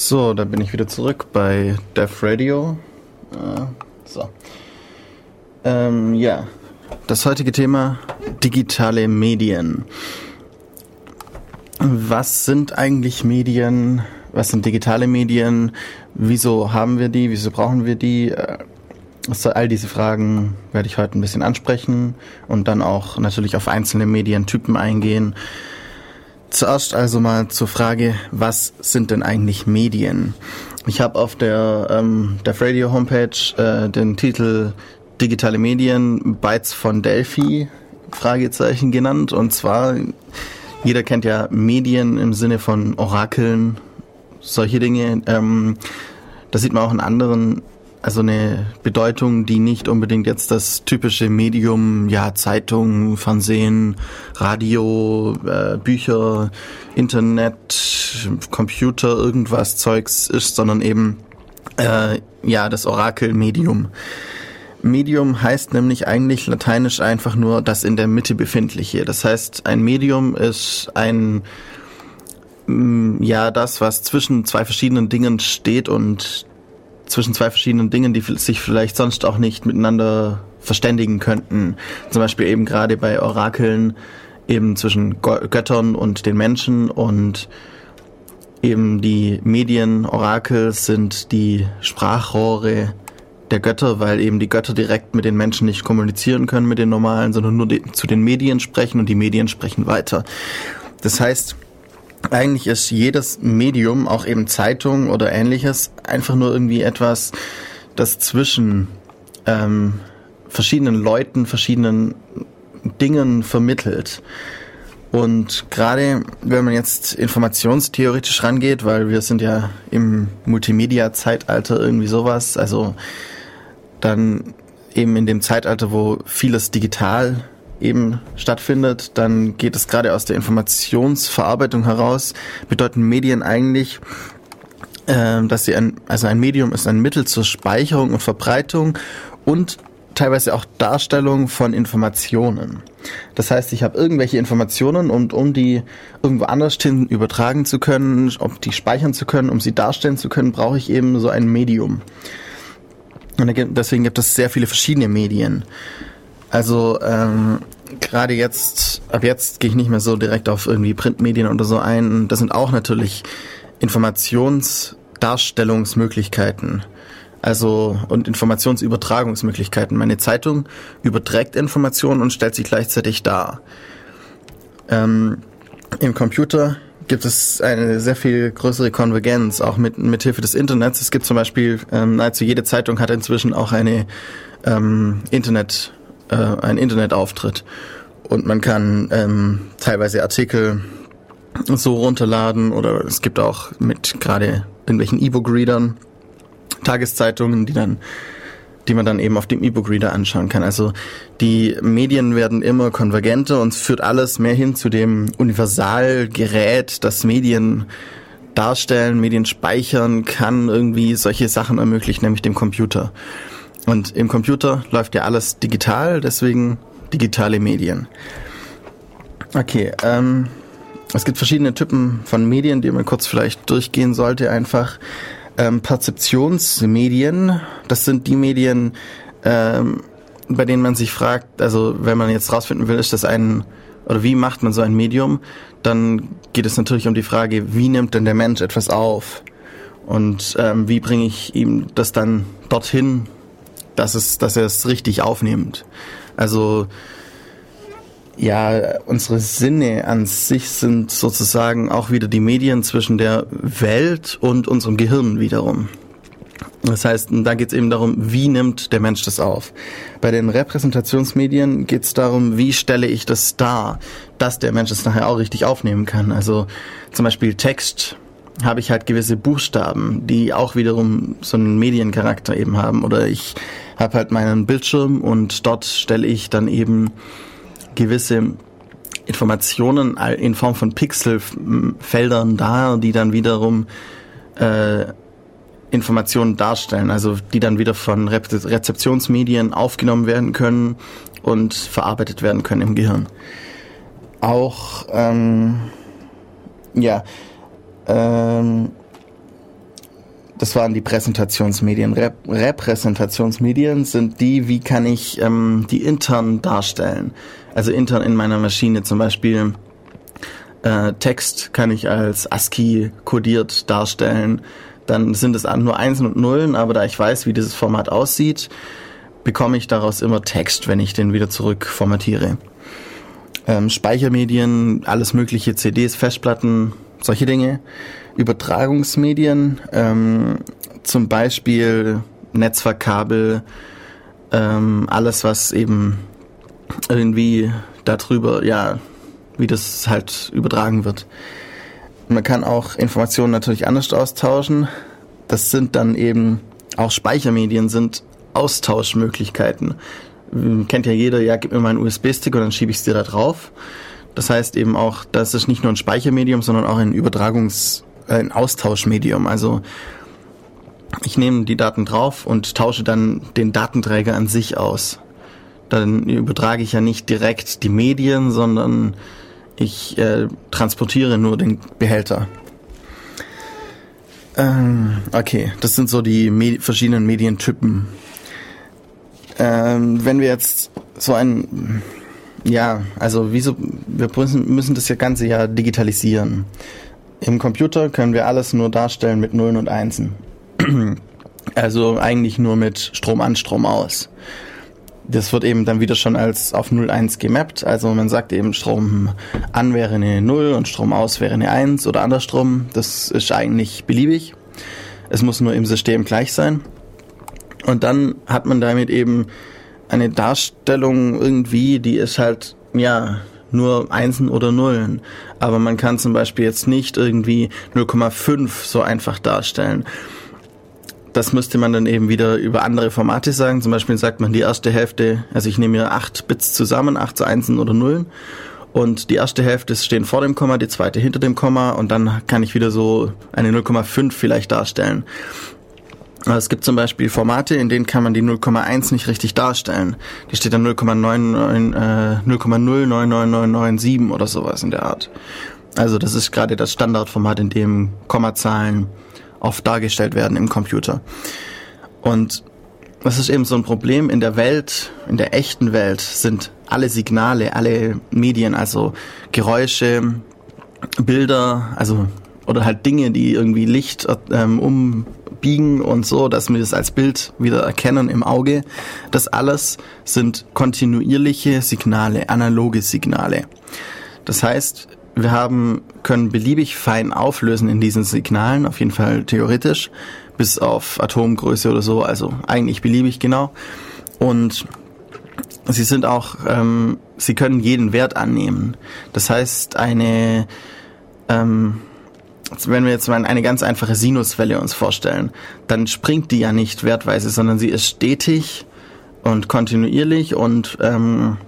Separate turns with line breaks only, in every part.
So, da bin ich wieder zurück bei Def Radio. Äh, so. Ähm, ja, das heutige Thema digitale Medien. Was sind eigentlich Medien? Was sind digitale Medien? Wieso haben wir die? Wieso brauchen wir die? Äh, all diese Fragen werde ich heute ein bisschen ansprechen und dann auch natürlich auf einzelne Medientypen eingehen. Zuerst also mal zur Frage, was sind denn eigentlich Medien? Ich habe auf der, ähm, der Radio Homepage äh, den Titel Digitale Medien Bytes von Delphi Fragezeichen genannt und zwar jeder kennt ja Medien im Sinne von Orakeln, solche Dinge. Ähm, das sieht man auch in anderen also eine Bedeutung, die nicht unbedingt jetzt das typische Medium, ja, Zeitung, Fernsehen, Radio, äh, Bücher, Internet, Computer, irgendwas Zeugs ist, sondern eben äh, ja das Orakelmedium. Medium heißt nämlich eigentlich lateinisch einfach nur das in der Mitte befindliche. Das heißt, ein Medium ist ein mm, ja das, was zwischen zwei verschiedenen Dingen steht und zwischen zwei verschiedenen Dingen, die sich vielleicht sonst auch nicht miteinander verständigen könnten. Zum Beispiel eben gerade bei Orakeln eben zwischen Göttern und den Menschen und eben die Medien, Orakel sind die Sprachrohre der Götter, weil eben die Götter direkt mit den Menschen nicht kommunizieren können, mit den normalen, sondern nur zu den Medien sprechen und die Medien sprechen weiter. Das heißt, eigentlich ist jedes Medium, auch eben Zeitung oder ähnliches, einfach nur irgendwie etwas, das zwischen ähm, verschiedenen Leuten, verschiedenen Dingen vermittelt. Und gerade wenn man jetzt informationstheoretisch rangeht, weil wir sind ja im Multimedia-Zeitalter irgendwie sowas, also dann eben in dem Zeitalter, wo vieles digital eben stattfindet, dann geht es gerade aus der Informationsverarbeitung heraus, bedeuten Medien eigentlich, äh, dass sie ein, also ein Medium ist ein Mittel zur Speicherung und Verbreitung und teilweise auch Darstellung von Informationen. Das heißt, ich habe irgendwelche Informationen und um die irgendwo anders hin übertragen zu können, um die speichern zu können, um sie darstellen zu können, brauche ich eben so ein Medium. Und deswegen gibt es sehr viele verschiedene Medien. Also ähm, gerade jetzt, ab jetzt gehe ich nicht mehr so direkt auf irgendwie Printmedien oder so ein. Das sind auch natürlich Informationsdarstellungsmöglichkeiten. Also und Informationsübertragungsmöglichkeiten. Meine Zeitung überträgt Informationen und stellt sie gleichzeitig dar. Ähm, Im Computer gibt es eine sehr viel größere Konvergenz, auch mit, mit Hilfe des Internets. Es gibt zum Beispiel, ähm, nahezu jede Zeitung hat inzwischen auch eine ähm, Internet- äh, einen Internetauftritt. Und man kann ähm, teilweise Artikel so runterladen oder es gibt auch mit gerade irgendwelchen E-Book-Readern Tageszeitungen, die dann die man dann eben auf dem E-Book-Reader anschauen kann. Also die Medien werden immer konvergenter und es führt alles mehr hin zu dem Universalgerät, das Medien darstellen, Medien speichern kann, irgendwie solche Sachen ermöglicht, nämlich dem Computer. Und im Computer läuft ja alles digital, deswegen digitale Medien. Okay, ähm, es gibt verschiedene Typen von Medien, die man kurz vielleicht durchgehen sollte. Einfach ähm, Perzeptionsmedien, das sind die Medien, ähm, bei denen man sich fragt, also wenn man jetzt rausfinden will, ist das ein oder wie macht man so ein Medium, dann geht es natürlich um die Frage, wie nimmt denn der Mensch etwas auf und ähm, wie bringe ich ihm das dann dorthin, dass es, dass er es richtig aufnimmt. Also ja, unsere Sinne an sich sind sozusagen auch wieder die Medien zwischen der Welt und unserem Gehirn wiederum. Das heißt, da geht es eben darum, wie nimmt der Mensch das auf. Bei den Repräsentationsmedien geht es darum, wie stelle ich das dar, dass der Mensch es nachher auch richtig aufnehmen kann. Also zum Beispiel Text habe ich halt gewisse Buchstaben, die auch wiederum so einen Mediencharakter eben haben. Oder ich habe halt meinen Bildschirm und dort stelle ich dann eben gewisse Informationen in Form von Pixelfeldern dar, die dann wiederum äh, Informationen darstellen, also die dann wieder von Rezeptionsmedien aufgenommen werden können und verarbeitet werden können im Gehirn. Auch ähm, ja, ähm, Das waren die Präsentationsmedien. Rep Repräsentationsmedien sind die, wie kann ich ähm, die intern darstellen. Also intern in meiner Maschine zum Beispiel äh, Text kann ich als ASCII kodiert darstellen. Dann sind es nur Einsen und Nullen, aber da ich weiß, wie dieses Format aussieht, bekomme ich daraus immer Text, wenn ich den wieder zurück formatiere. Ähm, Speichermedien, alles mögliche, CDs, Festplatten, solche Dinge. Übertragungsmedien, ähm, zum Beispiel Netzwerkkabel, ähm, alles was eben irgendwie darüber, ja, wie das halt übertragen wird. Man kann auch Informationen natürlich anders austauschen. Das sind dann eben auch Speichermedien sind Austauschmöglichkeiten. Kennt ja jeder, ja, gib mir mal einen USB-Stick und dann schiebe ich es dir da drauf. Das heißt eben auch, das ist nicht nur ein Speichermedium, sondern auch ein Übertragungs-, äh, ein Austauschmedium. Also ich nehme die Daten drauf und tausche dann den Datenträger an sich aus. Dann übertrage ich ja nicht direkt die Medien, sondern ich äh, transportiere nur den Behälter. Ähm, okay, das sind so die Medi verschiedenen Medientypen. Ähm, wenn wir jetzt so ein, ja, also wieso, wir müssen das Ganze ja digitalisieren. Im Computer können wir alles nur darstellen mit Nullen und Einsen. Also eigentlich nur mit Strom an, Strom aus. Das wird eben dann wieder schon als auf 0,1 gemappt. Also man sagt eben, Strom an wäre eine 0 und Strom aus wäre eine 1 oder andersrum. Das ist eigentlich beliebig. Es muss nur im System gleich sein. Und dann hat man damit eben eine Darstellung irgendwie, die ist halt, ja, nur Einsen oder Nullen. Aber man kann zum Beispiel jetzt nicht irgendwie 0,5 so einfach darstellen das müsste man dann eben wieder über andere Formate sagen. Zum Beispiel sagt man die erste Hälfte, also ich nehme mir acht Bits zusammen, acht zu Einsen oder Nullen. Und die erste Hälfte stehen vor dem Komma, die zweite hinter dem Komma und dann kann ich wieder so eine 0,5 vielleicht darstellen. Es gibt zum Beispiel Formate, in denen kann man die 0,1 nicht richtig darstellen. Die steht dann 0,09997 äh, oder sowas in der Art. Also das ist gerade das Standardformat, in dem Kommazahlen oft dargestellt werden im Computer. Und das ist eben so ein Problem in der Welt, in der echten Welt sind alle Signale, alle Medien, also Geräusche, Bilder, also oder halt Dinge, die irgendwie Licht ähm, umbiegen und so, dass wir das als Bild wieder erkennen im Auge. Das alles sind kontinuierliche Signale, analoge Signale. Das heißt, wir haben, können beliebig fein auflösen in diesen Signalen, auf jeden Fall theoretisch, bis auf Atomgröße oder so, also eigentlich beliebig genau. Und sie sind auch, ähm, sie können jeden Wert annehmen. Das heißt, eine, ähm, wenn wir jetzt mal eine ganz einfache Sinuswelle uns vorstellen, dann springt die ja nicht wertweise, sondern sie ist stetig und kontinuierlich und ähm,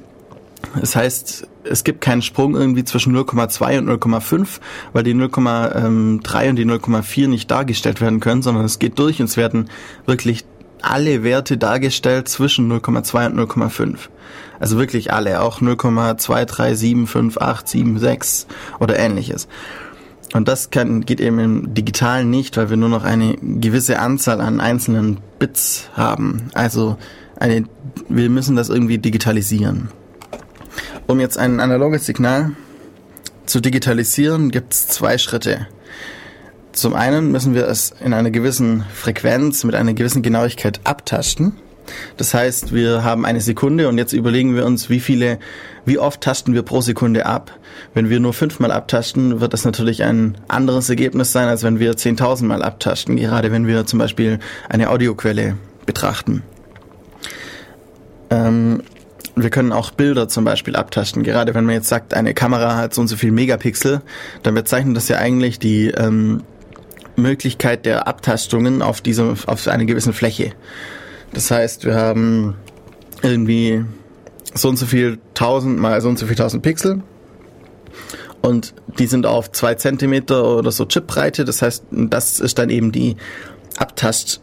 das heißt, es gibt keinen Sprung irgendwie zwischen 0,2 und 0,5, weil die 0,3 und die 0,4 nicht dargestellt werden können, sondern es geht durch und es werden wirklich alle Werte dargestellt zwischen 0,2 und 0,5. Also wirklich alle, auch 0,2375876 oder ähnliches. Und das kann, geht eben im Digitalen nicht, weil wir nur noch eine gewisse Anzahl an einzelnen Bits haben. Also eine, wir müssen das irgendwie digitalisieren. Um jetzt ein analoges Signal zu digitalisieren, gibt es zwei Schritte. Zum einen müssen wir es in einer gewissen Frequenz mit einer gewissen Genauigkeit abtasten. Das heißt, wir haben eine Sekunde und jetzt überlegen wir uns, wie viele, wie oft tasten wir pro Sekunde ab. Wenn wir nur fünfmal abtasten, wird das natürlich ein anderes Ergebnis sein, als wenn wir zehntausendmal abtasten, gerade wenn wir zum Beispiel eine Audioquelle betrachten. Ähm, wir können auch Bilder zum Beispiel abtasten. Gerade wenn man jetzt sagt, eine Kamera hat so und so viel Megapixel, dann bezeichnet das ja eigentlich die ähm, Möglichkeit der Abtastungen auf diese, auf einer gewissen Fläche. Das heißt, wir haben irgendwie so und so viel tausend mal so und so viel tausend Pixel und die sind auf zwei Zentimeter oder so Chipbreite. Das heißt, das ist dann eben die Abtast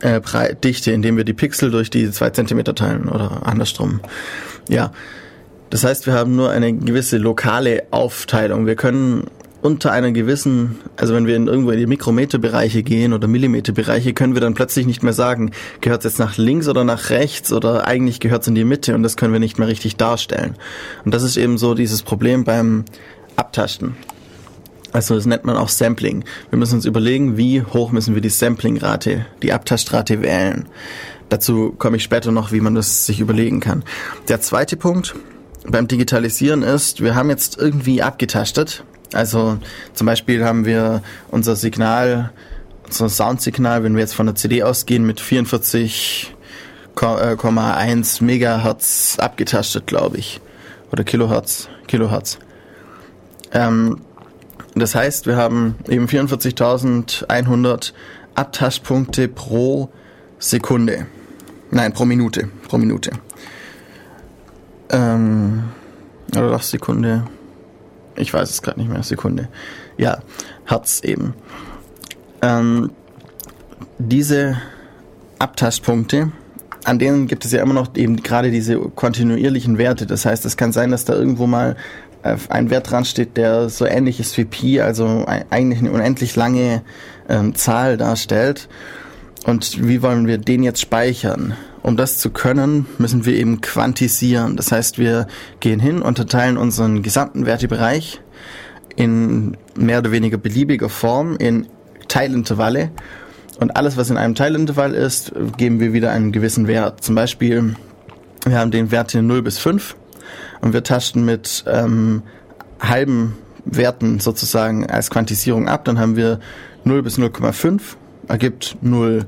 äh, Dichte, indem wir die Pixel durch die zwei Zentimeter teilen oder andersrum. Ja. Das heißt, wir haben nur eine gewisse lokale Aufteilung. Wir können unter einer gewissen, also wenn wir in irgendwo in die Mikrometerbereiche gehen oder Millimeterbereiche, können wir dann plötzlich nicht mehr sagen, gehört es jetzt nach links oder nach rechts oder eigentlich gehört es in die Mitte und das können wir nicht mehr richtig darstellen. Und das ist eben so dieses Problem beim Abtasten. Also das nennt man auch Sampling. Wir müssen uns überlegen, wie hoch müssen wir die Samplingrate, die Abtastrate wählen. Dazu komme ich später noch, wie man das sich überlegen kann. Der zweite Punkt beim Digitalisieren ist, wir haben jetzt irgendwie abgetastet. Also zum Beispiel haben wir unser Signal, unser Soundsignal, wenn wir jetzt von der CD ausgehen, mit 44,1 äh, Megahertz abgetastet, glaube ich. Oder Kilohertz. Kilohertz. Ähm, das heißt, wir haben eben 44.100 Abtastpunkte pro Sekunde. Nein, pro Minute. Pro Minute. Ähm, oder doch Sekunde. Ich weiß es gerade nicht mehr. Sekunde. Ja, Hertz eben. Ähm, diese Abtastpunkte, an denen gibt es ja immer noch eben gerade diese kontinuierlichen Werte. Das heißt, es kann sein, dass da irgendwo mal äh, ein Wert dran steht, der so ähnlich ist wie Pi, also eigentlich eine unendlich lange ähm, Zahl darstellt. Und wie wollen wir den jetzt speichern? Um das zu können, müssen wir eben quantisieren. Das heißt, wir gehen hin, unterteilen unseren gesamten Wertebereich in mehr oder weniger beliebiger Form in Teilintervalle. Und alles, was in einem Teilintervall ist, geben wir wieder einen gewissen Wert. Zum Beispiel, wir haben den Wert hier 0 bis 5 und wir tasten mit ähm, halben Werten sozusagen als Quantisierung ab. Dann haben wir 0 bis 0,5 ergibt 0.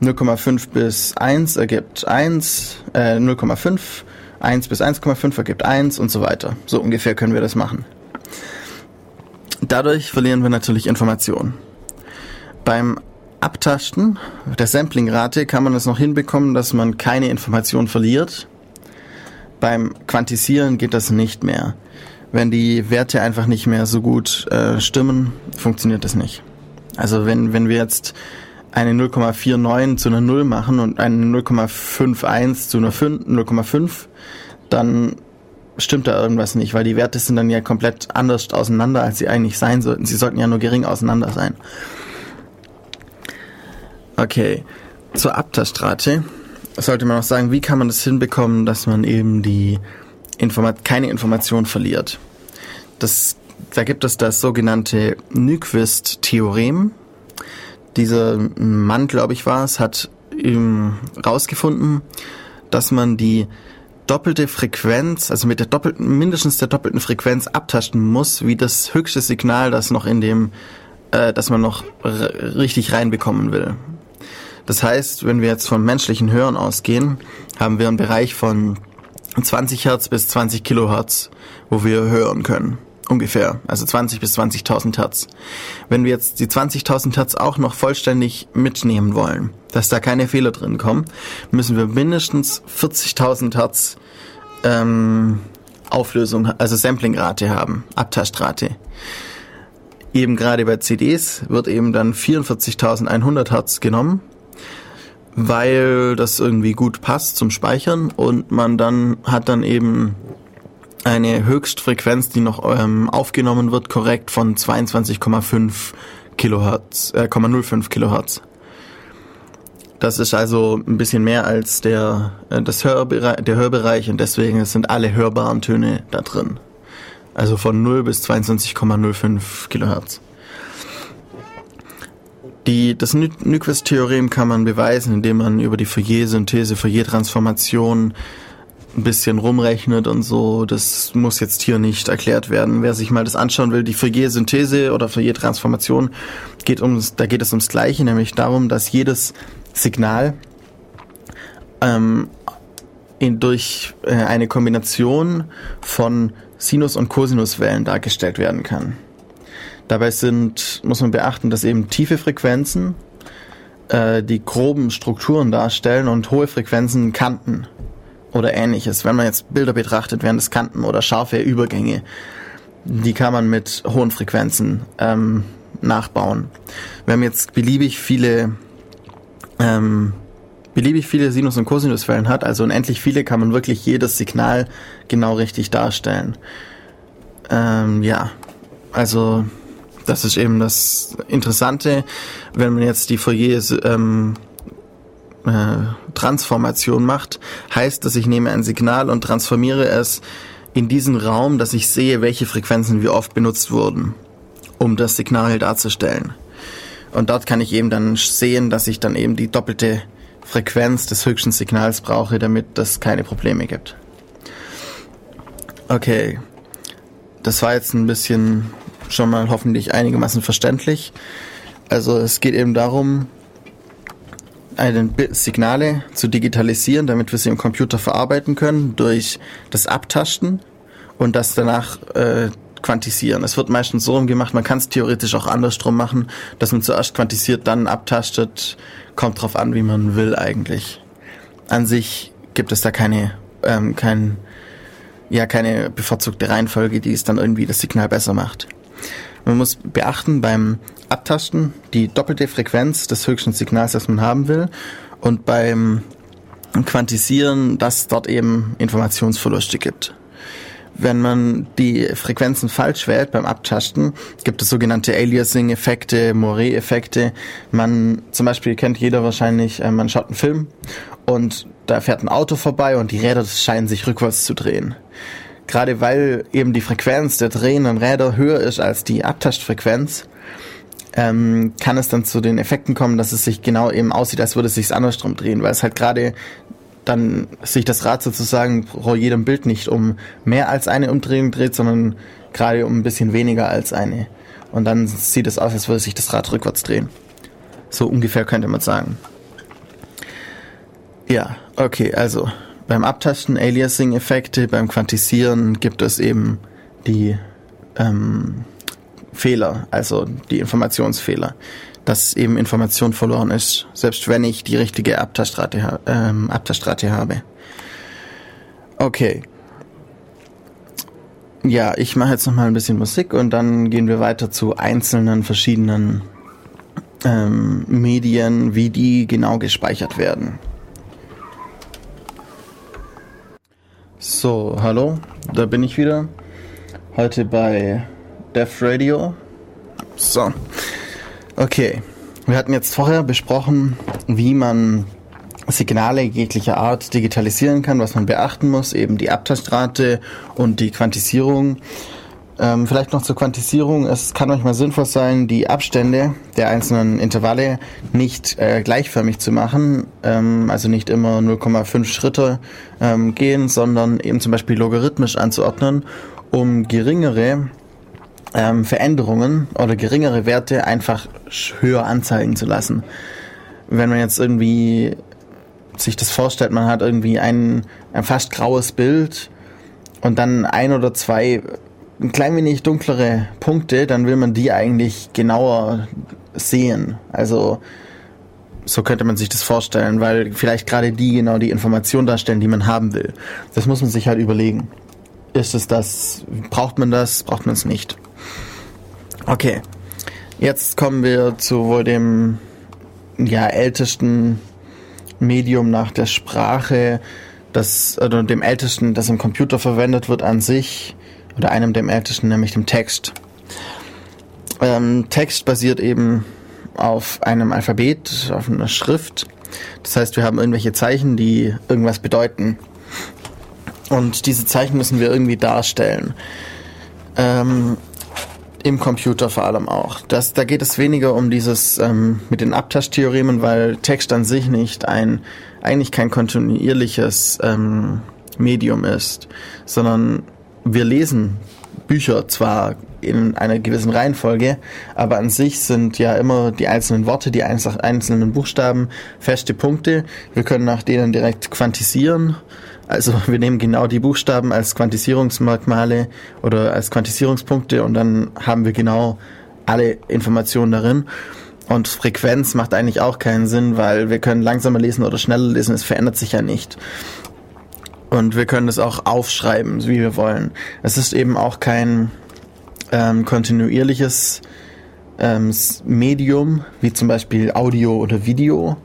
0,5 bis 1 ergibt 1, äh, 0,5, 1 bis 1,5 ergibt 1 und so weiter. So ungefähr können wir das machen. Dadurch verlieren wir natürlich Informationen. Beim Abtasten der Samplingrate kann man es noch hinbekommen, dass man keine Information verliert. Beim Quantisieren geht das nicht mehr. Wenn die Werte einfach nicht mehr so gut äh, stimmen, funktioniert das nicht. Also wenn, wenn wir jetzt eine 0,49 zu einer 0 machen und eine 0,51 zu einer 0,5, dann stimmt da irgendwas nicht, weil die Werte sind dann ja komplett anders auseinander, als sie eigentlich sein sollten. Sie sollten ja nur gering auseinander sein. Okay, zur Abtastrate sollte man auch sagen, wie kann man das hinbekommen, dass man eben die Informa keine Information verliert. Das, da gibt es das sogenannte Nyquist-Theorem. Dieser Mann, glaube ich, war es, hat herausgefunden, dass man die doppelte Frequenz, also mit der doppelten, mindestens der doppelten Frequenz abtasten muss, wie das höchste Signal, das noch in dem, äh, das man noch richtig reinbekommen will. Das heißt, wenn wir jetzt vom menschlichen Hören ausgehen, haben wir einen Bereich von 20 Hertz bis 20 Kilohertz, wo wir hören können. Ungefähr. Also 20 bis 20.000 Hertz. Wenn wir jetzt die 20.000 Hertz auch noch vollständig mitnehmen wollen, dass da keine Fehler drin kommen, müssen wir mindestens 40.000 Hertz ähm, Auflösung, also Samplingrate haben, Abtastrate. Eben gerade bei CDs wird eben dann 44.100 Hertz genommen weil das irgendwie gut passt zum Speichern und man dann hat dann eben eine Höchstfrequenz, die noch ähm, aufgenommen wird, korrekt von 22,5 Kilohertz, äh, 0,05 Kilohertz. Das ist also ein bisschen mehr als der, äh, das Hörbereich, der Hörbereich und deswegen sind alle hörbaren Töne da drin. Also von 0 bis 22,05 Kilohertz. Die, das Nyquist-Theorem kann man beweisen, indem man über die Fourier-Synthese, Fourier-Transformation ein bisschen rumrechnet und so. Das muss jetzt hier nicht erklärt werden. Wer sich mal das anschauen will, die Fourier-Synthese oder Fourier-Transformation geht ums, da geht es ums Gleiche, nämlich darum, dass jedes Signal ähm, in, durch äh, eine Kombination von Sinus- und Cosinuswellen dargestellt werden kann. Dabei sind, muss man beachten, dass eben tiefe Frequenzen äh, die groben Strukturen darstellen und hohe Frequenzen Kanten oder ähnliches. Wenn man jetzt Bilder betrachtet, wären das Kanten oder scharfe Übergänge. Die kann man mit hohen Frequenzen ähm, nachbauen. Wir haben jetzt beliebig viele ähm, beliebig viele Sinus- und Cosinuswellen hat, also unendlich viele, kann man wirklich jedes Signal genau richtig darstellen. Ähm, ja, also Das ist eben das Interessante, wenn man jetzt die Fourier ähm, äh, Transformation macht, heißt, dass ich nehme ein Signal und transformiere es in diesen Raum, dass ich sehe, welche Frequenzen wie oft benutzt wurden, um das Signal darzustellen. Und dort kann ich eben dann sehen, dass ich dann eben die doppelte Frequenz des höchsten Signals brauche, damit das keine Probleme gibt. Okay, das war jetzt ein bisschen schon mal hoffentlich einigermaßen verständlich. Also es geht eben darum, eine Signale zu digitalisieren, damit wir sie im Computer verarbeiten können durch das Abtasten und das danach äh, quantisieren. Es wird meistens so gemacht, man kann es theoretisch auch andersrum machen, dass man zuerst quantisiert, dann abtastet. Kommt drauf an, wie man will eigentlich. An sich gibt es da keine, ähm, kein, ja, keine bevorzugte Reihenfolge, die es dann irgendwie das Signal besser macht. Man muss beachten beim Abtasten die doppelte Frequenz des höchsten Signals, das man haben will. Und beim Quantisieren, dass dort eben Informationsverluste gibt. Wenn man die Frequenzen falsch wählt beim Abtasten, gibt es sogenannte Aliasing-Effekte, Moret-Effekte. Man, zum Beispiel kennt jeder wahrscheinlich, äh, man schaut einen Film und da fährt ein Auto vorbei und die Räder scheinen sich rückwärts zu drehen gerade weil eben die Frequenz der drehenden Räder höher ist als die Abtastfrequenz, ähm, kann es dann zu den Effekten kommen, dass es sich genau eben aussieht, als würde es sich andersrum drehen, weil es halt gerade dann sich das Rad sozusagen pro jedem Bild nicht um mehr als eine Umdrehung dreht, sondern gerade um ein bisschen weniger als eine. Und dann sieht es aus, als würde sich das Rad rückwärts drehen. So ungefähr könnte man sagen. Ja, okay, also beim Abtasten Aliasing-Effekte, beim Quantisieren gibt es eben die ähm, Fehler, also die Informationsfehler, dass eben Information verloren ist, selbst wenn ich die richtige Abtastrate, ähm, Abtastrate habe. Okay. Ja, ich mache jetzt noch mal ein bisschen Musik und dann gehen wir weiter zu einzelnen verschiedenen ähm, Medien, wie die genau gespeichert werden. So, hallo, da bin ich wieder. Heute bei Def Radio. So, okay. Wir hatten jetzt vorher besprochen, wie man Signale jeglicher Art digitalisieren kann, was man beachten muss, eben die Abtastrate und die Quantisierung. Ähm, vielleicht noch zur Quantisierung. Es kann manchmal sinnvoll sein, die Abstände der einzelnen Intervalle nicht äh, gleichförmig zu machen, ähm, also nicht immer 0,5 Schritte ähm, gehen, sondern eben zum Beispiel logarithmisch anzuordnen, um geringere ähm, Veränderungen oder geringere Werte einfach höher anzeigen zu lassen. Wenn man jetzt irgendwie sich das vorstellt, man hat irgendwie ein, ein fast graues Bild und dann ein oder zwei ein klein wenig dunklere Punkte, dann will man die eigentlich genauer sehen. Also so könnte man sich das vorstellen, weil vielleicht gerade die genau die Information darstellen, die man haben will. Das muss man sich halt überlegen. Ist es das? Braucht man das? Braucht man es nicht? Okay. Jetzt kommen wir zu wohl dem ja ältesten Medium nach der Sprache, das oder dem ältesten, das im Computer verwendet wird an sich oder einem der ältesten, nämlich dem Text. Ähm, Text basiert eben auf einem Alphabet, auf einer Schrift. Das heißt, wir haben irgendwelche Zeichen, die irgendwas bedeuten. Und diese Zeichen müssen wir irgendwie darstellen. Ähm, Im Computer vor allem auch. Das, da geht es weniger um dieses ähm, mit den Abtaschtheoremen, weil Text an sich nicht ein, eigentlich kein kontinuierliches ähm, Medium ist, sondern wir lesen Bücher zwar in einer gewissen Reihenfolge, aber an sich sind ja immer die einzelnen Worte, die einzelnen Buchstaben feste Punkte. Wir können nach denen direkt quantisieren. Also wir nehmen genau die Buchstaben als Quantisierungsmerkmale oder als Quantisierungspunkte und dann haben wir genau alle Informationen darin. Und Frequenz macht eigentlich auch keinen Sinn, weil wir können langsamer lesen oder schneller lesen, es verändert sich ja nicht. Und wir können das auch aufschreiben, wie wir wollen. Es ist eben auch kein ähm, kontinuierliches ähm, Medium, wie zum Beispiel Audio oder Video.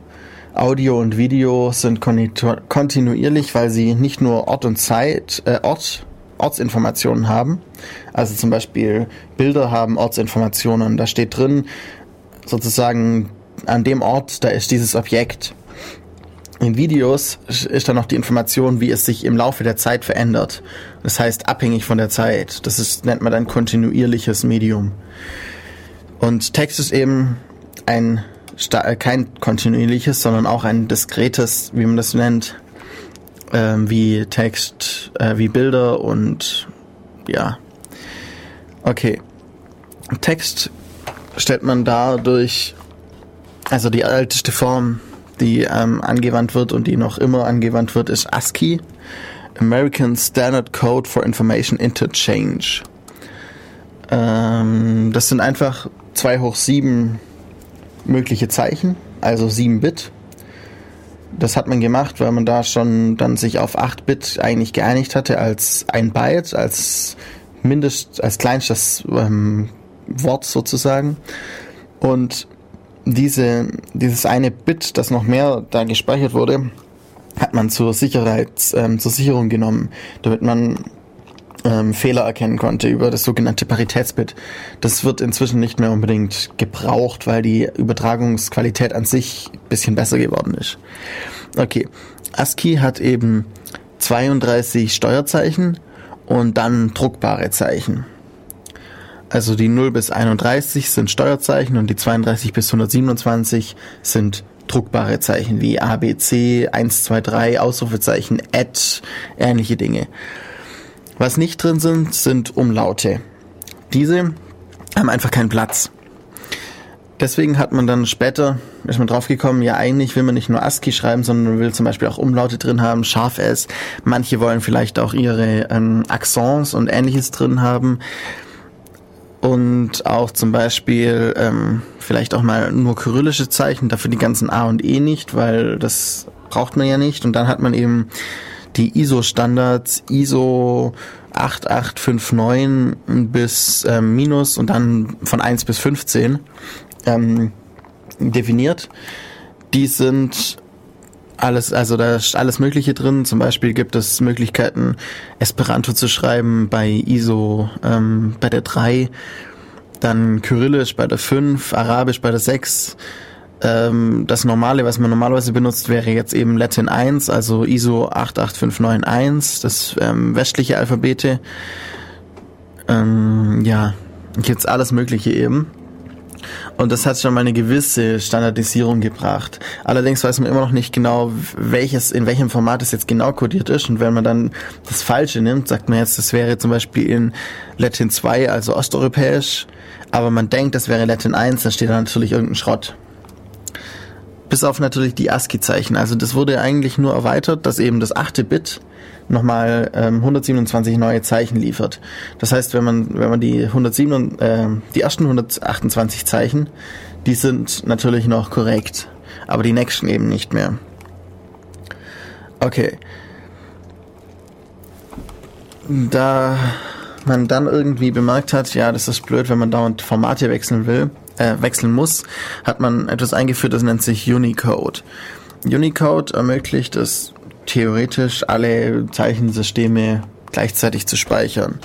Audio und Video sind kontinuierlich, weil sie nicht nur Ort und Zeit, äh, Ort, Ortsinformationen haben. Also zum Beispiel Bilder haben Ortsinformationen. Da steht drin, sozusagen an dem Ort, da ist dieses Objekt. In Videos ist dann noch die Information, wie es sich im Laufe der Zeit verändert. Das heißt, abhängig von der Zeit. Das ist, nennt man dann kontinuierliches Medium. Und Text ist eben ein kein kontinuierliches, sondern auch ein diskretes, wie man das nennt, äh, wie Text, äh, wie Bilder und ja. Okay. Text stellt man dar durch, also die älteste Form, die ähm, angewandt wird und die noch immer angewandt wird, ist ASCII, American Standard Code for Information Interchange. Ähm, das sind einfach 2 hoch 7 mögliche Zeichen, also 7 Bit. Das hat man gemacht, weil man da schon dann sich auf 8 Bit eigentlich geeinigt hatte als ein Byte, als mindest, als kleinstes ähm, Wort sozusagen. Und diese, dieses eine Bit, das noch mehr da gespeichert wurde, hat man zur Sicherheit, ähm, zur Sicherung genommen, damit man ähm, Fehler erkennen konnte über das sogenannte Paritätsbit. Das wird inzwischen nicht mehr unbedingt gebraucht, weil die Übertragungsqualität an sich bisschen besser geworden ist. Okay, ASCII hat eben 32 Steuerzeichen und dann druckbare Zeichen. Also die 0 bis 31 sind Steuerzeichen und die 32 bis 127 sind druckbare Zeichen wie A, B, C, 1, 2, 3, Ausrufezeichen, Add, ähnliche Dinge. Was nicht drin sind, sind Umlaute. Diese haben einfach keinen Platz. Deswegen hat man dann später, ist man draufgekommen, ja eigentlich will man nicht nur ASCII schreiben, sondern man will zum Beispiel auch Umlaute drin haben, scharf S. Manche wollen vielleicht auch ihre ähm, Accents und ähnliches drin haben. Und auch zum Beispiel ähm, vielleicht auch mal nur kyrillische Zeichen, dafür die ganzen A und E nicht, weil das braucht man ja nicht. Und dann hat man eben die ISO-Standards ISO 8859 bis ähm, minus und dann von 1 bis 15 ähm, definiert. Die sind alles, also da ist alles Mögliche drin. Zum Beispiel gibt es Möglichkeiten, Esperanto zu schreiben bei ISO ähm, bei der 3, dann Kyrillisch bei der 5, Arabisch bei der 6, ähm, das normale, was man normalerweise benutzt, wäre jetzt eben Latin 1, also ISO 88591, das ähm, westliche Alphabete. Ähm, ja, gibt's alles Mögliche eben. Und das hat schon mal eine gewisse Standardisierung gebracht. Allerdings weiß man immer noch nicht genau, welches, in welchem Format es jetzt genau codiert ist. Und wenn man dann das Falsche nimmt, sagt man jetzt, das wäre zum Beispiel in Latin 2, also osteuropäisch. Aber man denkt, das wäre Latin 1, dann steht da natürlich irgendein Schrott. Bis auf natürlich die ASCII-Zeichen. Also das wurde eigentlich nur erweitert, dass eben das achte Bit nochmal ähm, 127 neue Zeichen liefert. Das heißt, wenn man wenn man die 107 äh, die ersten 128 Zeichen, die sind natürlich noch korrekt, aber die nächsten eben nicht mehr. Okay. Da man dann irgendwie bemerkt hat, ja, das ist blöd, wenn man dauernd Formate wechseln will, äh, wechseln muss, hat man etwas eingeführt, das nennt sich Unicode. Unicode ermöglicht es theoretisch alle Zeichensysteme gleichzeitig zu speichern.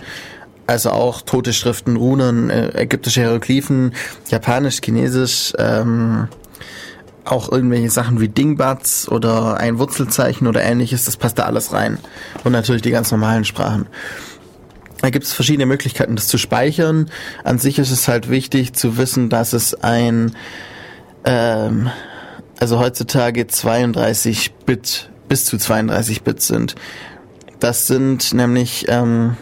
Also auch tote Schriften, Runen, äh, ägyptische Hieroglyphen, Japanisch, Chinesisch, ähm, auch irgendwelche Sachen wie Dingbats oder ein Wurzelzeichen oder ähnliches, das passt da alles rein. Und natürlich die ganz normalen Sprachen. Da gibt es verschiedene Möglichkeiten, das zu speichern. An sich ist es halt wichtig zu wissen, dass es ein, ähm, also heutzutage 32 Bit, bis zu 32 Bit sind. Das sind nämlich, ähm,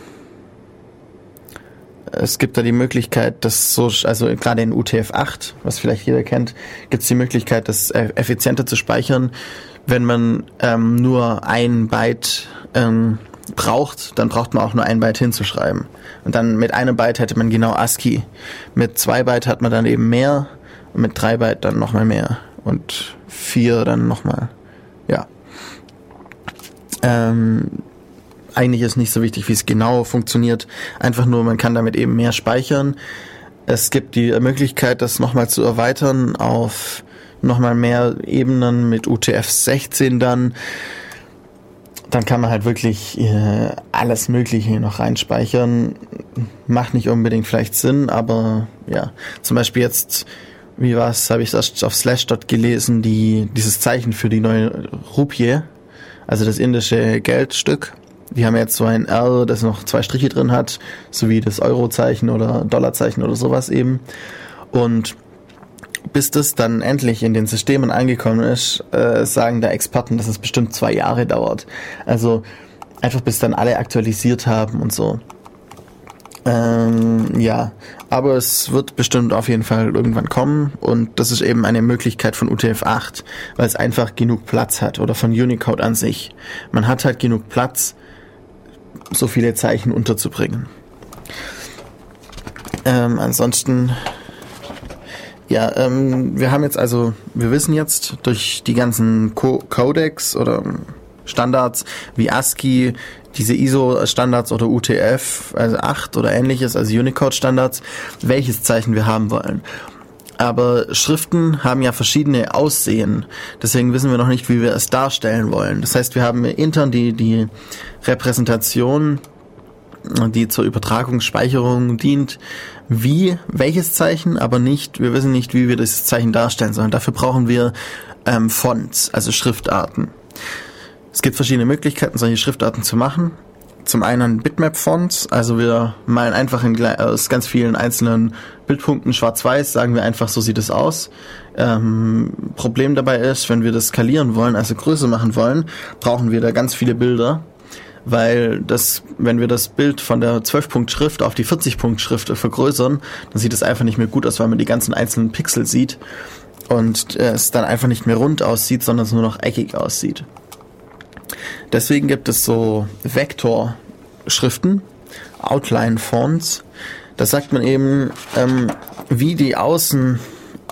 es gibt da die Möglichkeit, das so, also gerade in UTF-8, was vielleicht jeder kennt, gibt es die Möglichkeit, das effizienter zu speichern, wenn man ähm, nur ein Byte ähm, braucht, dann braucht man auch nur ein Byte hinzuschreiben. Und dann mit einem Byte hätte man genau ASCII. Mit zwei Byte hat man dann eben mehr und mit drei Byte dann nochmal mehr. Und vier dann nochmal. Ja. Ähm, eigentlich ist nicht so wichtig, wie es genau funktioniert. Einfach nur, man kann damit eben mehr speichern. Es gibt die Möglichkeit, das nochmal zu erweitern auf nochmal mehr Ebenen mit UTF-16 dann dann kann man halt wirklich äh, alles Mögliche noch reinspeichern. Macht nicht unbedingt vielleicht Sinn, aber ja, zum Beispiel jetzt, wie war's, habe ich das auf Slashdot gelesen, die dieses Zeichen für die neue Rupie, also das indische Geldstück. Die haben jetzt so ein R, das noch zwei Striche drin hat, sowie das Eurozeichen oder Dollarzeichen oder sowas eben. Und bis das dann endlich in den Systemen angekommen ist, äh, sagen der Experten, dass es bestimmt zwei Jahre dauert. Also einfach bis dann alle aktualisiert haben und so. Ähm, ja, aber es wird bestimmt auf jeden Fall irgendwann kommen und das ist eben eine Möglichkeit von UTF-8, weil es einfach genug Platz hat oder von Unicode an sich. Man hat halt genug Platz, so viele Zeichen unterzubringen. Ähm, ansonsten ja, ähm, wir haben jetzt also, wir wissen jetzt durch die ganzen Co Codecs oder Standards wie ASCII, diese ISO-Standards oder UTF, also 8 oder ähnliches, also Unicode-Standards, welches Zeichen wir haben wollen. Aber Schriften haben ja verschiedene Aussehen. Deswegen wissen wir noch nicht, wie wir es darstellen wollen. Das heißt, wir haben intern die, die Repräsentation die zur Übertragungsspeicherung dient, wie, welches Zeichen, aber nicht, wir wissen nicht, wie wir das Zeichen darstellen sollen. Dafür brauchen wir ähm, Fonts, also Schriftarten. Es gibt verschiedene Möglichkeiten, solche Schriftarten zu machen. Zum einen Bitmap-Fonts, also wir malen einfach in, aus ganz vielen einzelnen Bildpunkten schwarz-weiß, sagen wir einfach, so sieht es aus. Ähm, Problem dabei ist, wenn wir das skalieren wollen, also größer machen wollen, brauchen wir da ganz viele Bilder weil das, wenn wir das Bild von der 12-Punkt-Schrift auf die 40-Punkt-Schrift vergrößern, dann sieht es einfach nicht mehr gut aus, weil man die ganzen einzelnen Pixel sieht und es dann einfach nicht mehr rund aussieht, sondern es nur noch eckig aussieht. Deswegen gibt es so Vektorschriften, Outline-Fonts. Da sagt man eben, ähm, wie die Außen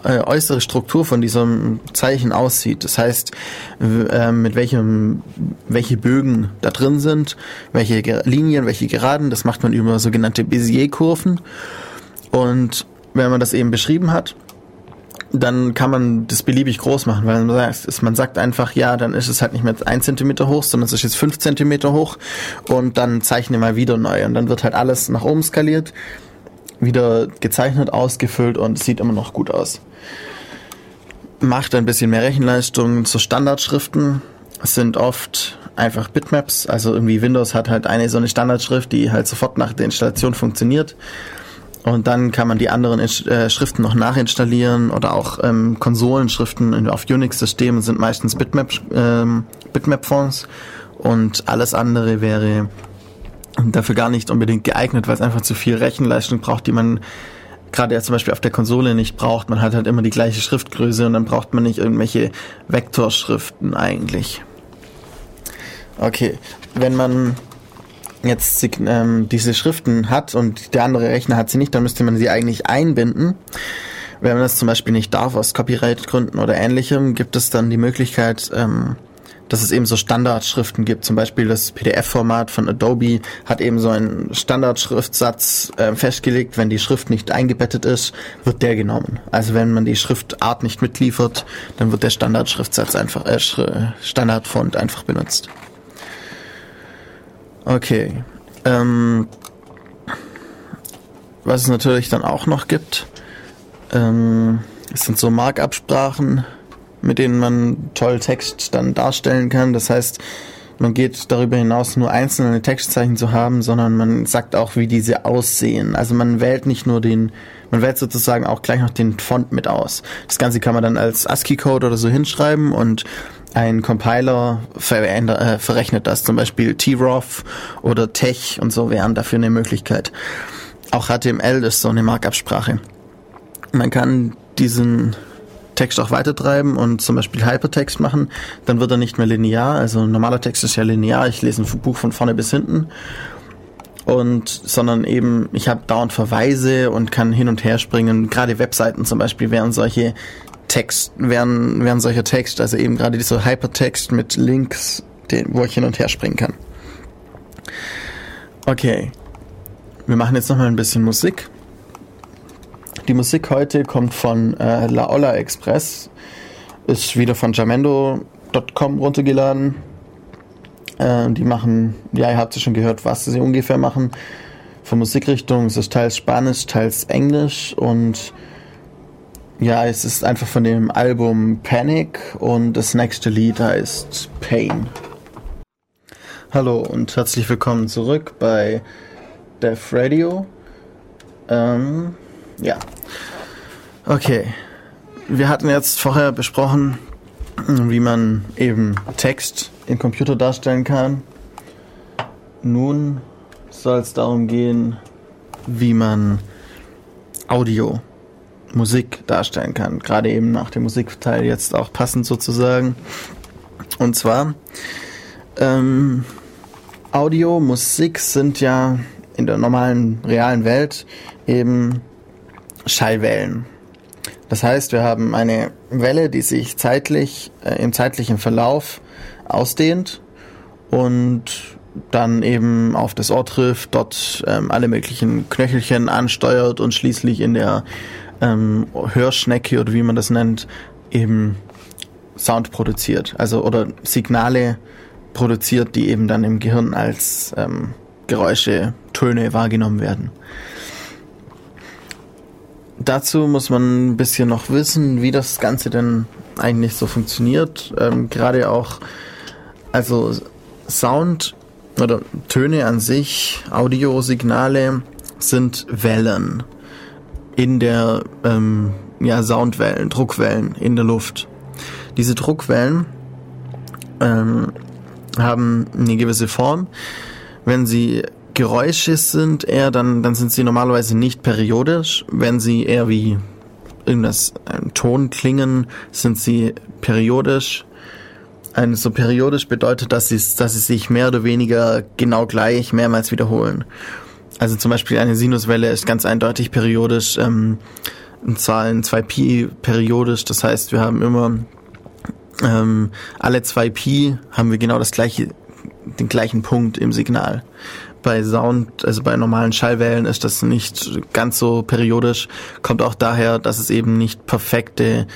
äh, äußere Struktur von diesem Zeichen aussieht. Das heißt, äh, mit welchem, welche Bögen da drin sind, welche Linien, welche Geraden, das macht man über sogenannte Bézier-Kurven. Und wenn man das eben beschrieben hat, dann kann man das beliebig groß machen, weil man sagt, man sagt einfach, ja, dann ist es halt nicht mehr ein Zentimeter hoch, sondern es ist jetzt fünf Zentimeter hoch und dann zeichne mal wieder neu und dann wird halt alles nach oben skaliert wieder gezeichnet, ausgefüllt und sieht immer noch gut aus. Macht ein bisschen mehr Rechenleistung zu Standardschriften. Sind oft einfach Bitmaps, also irgendwie Windows hat halt eine so eine Standardschrift, die halt sofort nach der Installation funktioniert. Und dann kann man die anderen äh, Schriften noch nachinstallieren oder auch ähm, Konsolenschriften auf Unix-Systemen sind meistens Bitmap, ähm, Bitmap-Fonts und alles andere wäre dafür gar nicht unbedingt geeignet, weil es einfach zu viel Rechenleistung braucht, die man gerade ja zum Beispiel auf der Konsole nicht braucht. Man hat halt immer die gleiche Schriftgröße und dann braucht man nicht irgendwelche Vektorschriften eigentlich. Okay, wenn man jetzt ähm, diese Schriften hat und der andere Rechner hat sie nicht, dann müsste man sie eigentlich einbinden. Wenn man das zum Beispiel nicht darf aus Copyright-Gründen oder ähnlichem, gibt es dann die Möglichkeit, ähm, dass es eben so Standardschriften gibt. Zum Beispiel das PDF-Format von Adobe hat eben so einen Standardschriftsatz äh, festgelegt. Wenn die Schrift nicht eingebettet ist, wird der genommen. Also wenn man die Schriftart nicht mitliefert, dann wird der Standardschriftsatz einfach, äh, Standardfont einfach benutzt. Okay. Ähm, was es natürlich dann auch noch gibt, ähm, es sind so Markup-Sprachen, mit denen man toll Text dann darstellen kann. Das heißt, man geht darüber hinaus, nur einzelne Textzeichen zu haben, sondern man sagt auch, wie diese aussehen. Also man wählt nicht nur den, man wählt sozusagen auch gleich noch den Font mit aus. Das Ganze kann man dann als ASCII-Code oder so hinschreiben und ein Compiler äh, verrechnet das. Zum Beispiel TROF oder Tech und so wären dafür eine Möglichkeit. Auch HTML ist so eine Markup-Sprache. Man kann diesen Text auch weitertreiben und zum Beispiel Hypertext machen, dann wird er nicht mehr linear. Also normaler Text ist ja linear. Ich lese ein Buch von vorne bis hinten. Und sondern eben, ich habe dauernd Verweise und kann hin und her springen. Gerade Webseiten zum Beispiel wären solche Text, wären, wären solcher Text, also eben gerade dieser Hypertext mit Links, den, wo ich hin und her springen kann. Okay. Wir machen jetzt nochmal ein bisschen Musik. Die Musik heute kommt von äh, La Olla Express, ist wieder von jamendo.com runtergeladen Äh, die machen, ja, ihr habt ja schon gehört, was sie ungefähr machen. Von Musikrichtung ist es teils Spanisch, teils Englisch und ja, es ist einfach von dem Album Panic und das nächste Lied heißt Pain. Hallo und herzlich willkommen zurück bei Def Radio. Ähm, ja. Okay. Wir hatten jetzt vorher besprochen, wie man eben Text in Computer darstellen kann. Nun soll es darum gehen, wie man Audio, Musik darstellen kann. Gerade eben nach dem Musikteil jetzt auch passend sozusagen. Und zwar, ähm, Audio, Musik sind ja in der normalen, realen Welt eben Schallwellen. Das heißt, wir haben eine Welle, die sich zeitlich, äh, im zeitlichen Verlauf ausdehnt und dann eben auf das Ohr trifft, dort ähm, alle möglichen Knöchelchen ansteuert und schließlich in der ähm, Hörschnecke oder wie man das nennt, eben Sound produziert. Also oder Signale produziert, die eben dann im Gehirn als ähm, Geräusche, Töne wahrgenommen werden. Dazu muss man ein bisschen noch wissen, wie das Ganze denn eigentlich so funktioniert. Ähm, Gerade auch, also Sound oder Töne an sich, Audiosignale sind Wellen in der ähm, ja, Soundwellen, Druckwellen in der Luft. Diese Druckwellen ähm, haben eine gewisse Form. Wenn sie Geräusche sind eher, dann, dann sind sie normalerweise nicht periodisch. Wenn sie eher wie irgendwas, ein Ton klingen, sind sie periodisch. Ein, so periodisch bedeutet, dass sie, dass sie sich mehr oder weniger genau gleich mehrmals wiederholen. Also zum Beispiel eine Sinuswelle ist ganz eindeutig periodisch, ähm, in 2pi periodisch. Das heißt, wir haben immer ähm, alle 2pi haben wir genau das gleiche, den gleichen Punkt im Signal bei Sound, also bei normalen Schallwellen ist das nicht ganz so periodisch. Kommt auch daher, dass es eben nicht perfekte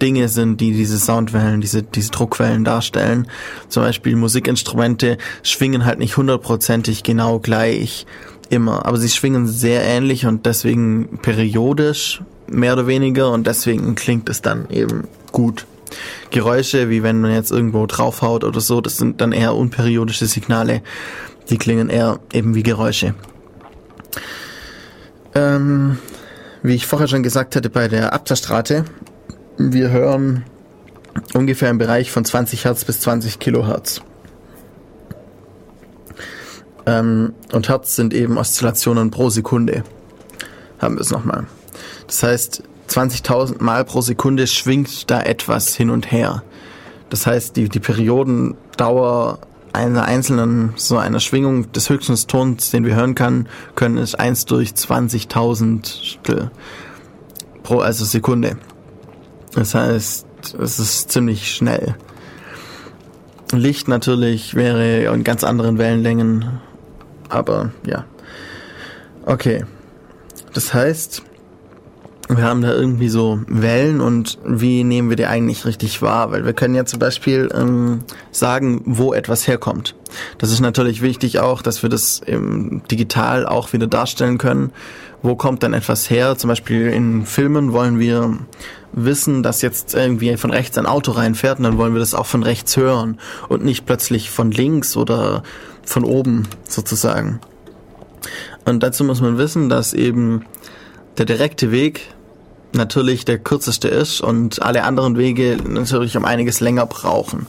Dinge sind, die diese Soundwellen, diese, diese Druckwellen darstellen. Zum Beispiel Musikinstrumente schwingen halt nicht hundertprozentig genau gleich immer, aber sie schwingen sehr ähnlich und deswegen periodisch mehr oder weniger und deswegen klingt es dann eben gut. Geräusche, wie wenn man jetzt irgendwo draufhaut oder so, das sind dann eher unperiodische Signale. Die klingen eher eben wie Geräusche. Ähm, wie ich vorher schon gesagt hatte bei der Abtastrate, wir hören ungefähr im Bereich von 20 Hertz bis 20 Kilohertz. Ähm, und Hertz sind eben Oszillationen pro Sekunde. Haben wir es nochmal. Das heißt, 20.000 Mal pro Sekunde schwingt da etwas hin und her. Das heißt, die, die Periodendauer einer einzelnen, so einer Schwingung des höchsten Tons, den wir hören kann, können, ist 1 durch 20.000 pro, also Sekunde. Das heißt, es ist ziemlich schnell. Licht natürlich wäre in ganz anderen Wellenlängen, aber ja. Okay. Das heißt, wir haben da irgendwie so Wellen und wie nehmen wir die eigentlich richtig wahr? Weil wir können ja zum Beispiel ähm, sagen, wo etwas herkommt. Das ist natürlich wichtig auch, dass wir das im digital auch wieder darstellen können. Wo kommt dann etwas her? Zum Beispiel in Filmen wollen wir wissen, dass jetzt irgendwie von rechts ein Auto reinfährt und dann wollen wir das auch von rechts hören und nicht plötzlich von links oder von oben sozusagen. Und dazu muss man wissen, dass eben der direkte Weg natürlich der kürzeste ist und alle anderen Wege natürlich um einiges länger brauchen.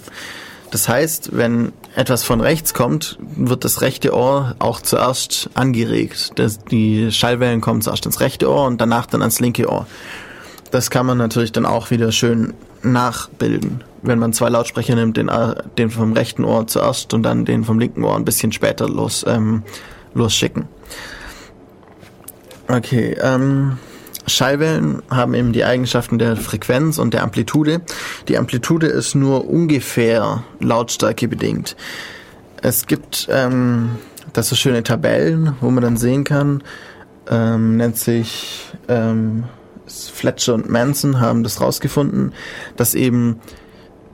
Das heißt, wenn etwas von rechts kommt, wird das rechte Ohr auch zuerst angeregt. Das, die Schallwellen kommen zuerst ins rechte Ohr und danach dann ans linke Ohr. Das kann man natürlich dann auch wieder schön nachbilden. Wenn man zwei Lautsprecher nimmt, den, den vom rechten Ohr zuerst und dann den vom linken Ohr ein bisschen später los, ähm, losschicken. Okay, ähm, Schallwellen haben eben die Eigenschaften der Frequenz und der Amplitude. Die Amplitude ist nur ungefähr Lautstärke bedingt. Es gibt ähm, das so schöne Tabellen, wo man dann sehen kann, ähm, nennt sich ähm, Fletcher und Manson haben das rausgefunden, dass eben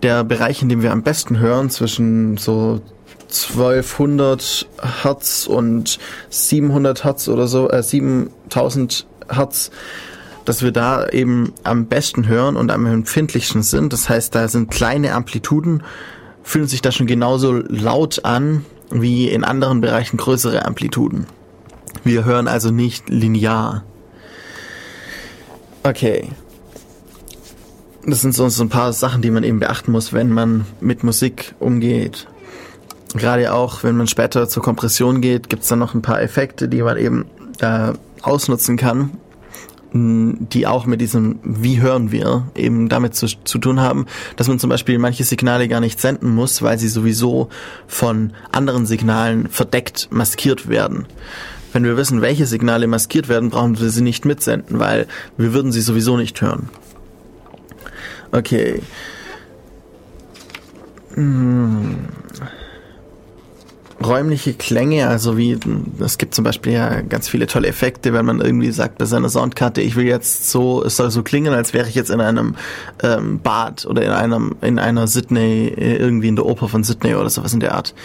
der Bereich, in dem wir am besten hören, zwischen so 1200 Hertz und 700 Hertz oder so, äh, 7000 Hertz, dass wir da eben am besten hören und am empfindlichsten sind. Das heißt, da sind kleine Amplituden, fühlen sich da schon genauso laut an wie in anderen Bereichen größere Amplituden. Wir hören also nicht linear. Okay. Das sind so, ein paar Sachen, die man eben beachten muss, wenn man mit Musik umgeht. Gerade auch, wenn man später zur Kompression geht, gibt es dann noch ein paar Effekte, die man eben äh, ausnutzen kann, die auch mit diesem Wie hören wir eben damit zu, zu tun haben, dass man zum Beispiel manche Signale gar nicht senden muss, weil sie sowieso von anderen Signalen verdeckt maskiert werden. Wenn wir wissen, welche Signale maskiert werden, brauchen wir sie nicht mitsenden, weil wir würden sie sowieso nicht hören. Okay. Hm räumliche Klänge, also wie es gibt zum Beispiel ja ganz viele tolle Effekte, wenn man irgendwie sagt bei seiner Soundkarte, ich will jetzt so, es soll so klingen, als wäre ich jetzt in einem ähm, Bad oder in einem in einer Sydney äh, irgendwie in der Oper von Sydney oder sowas in der Art.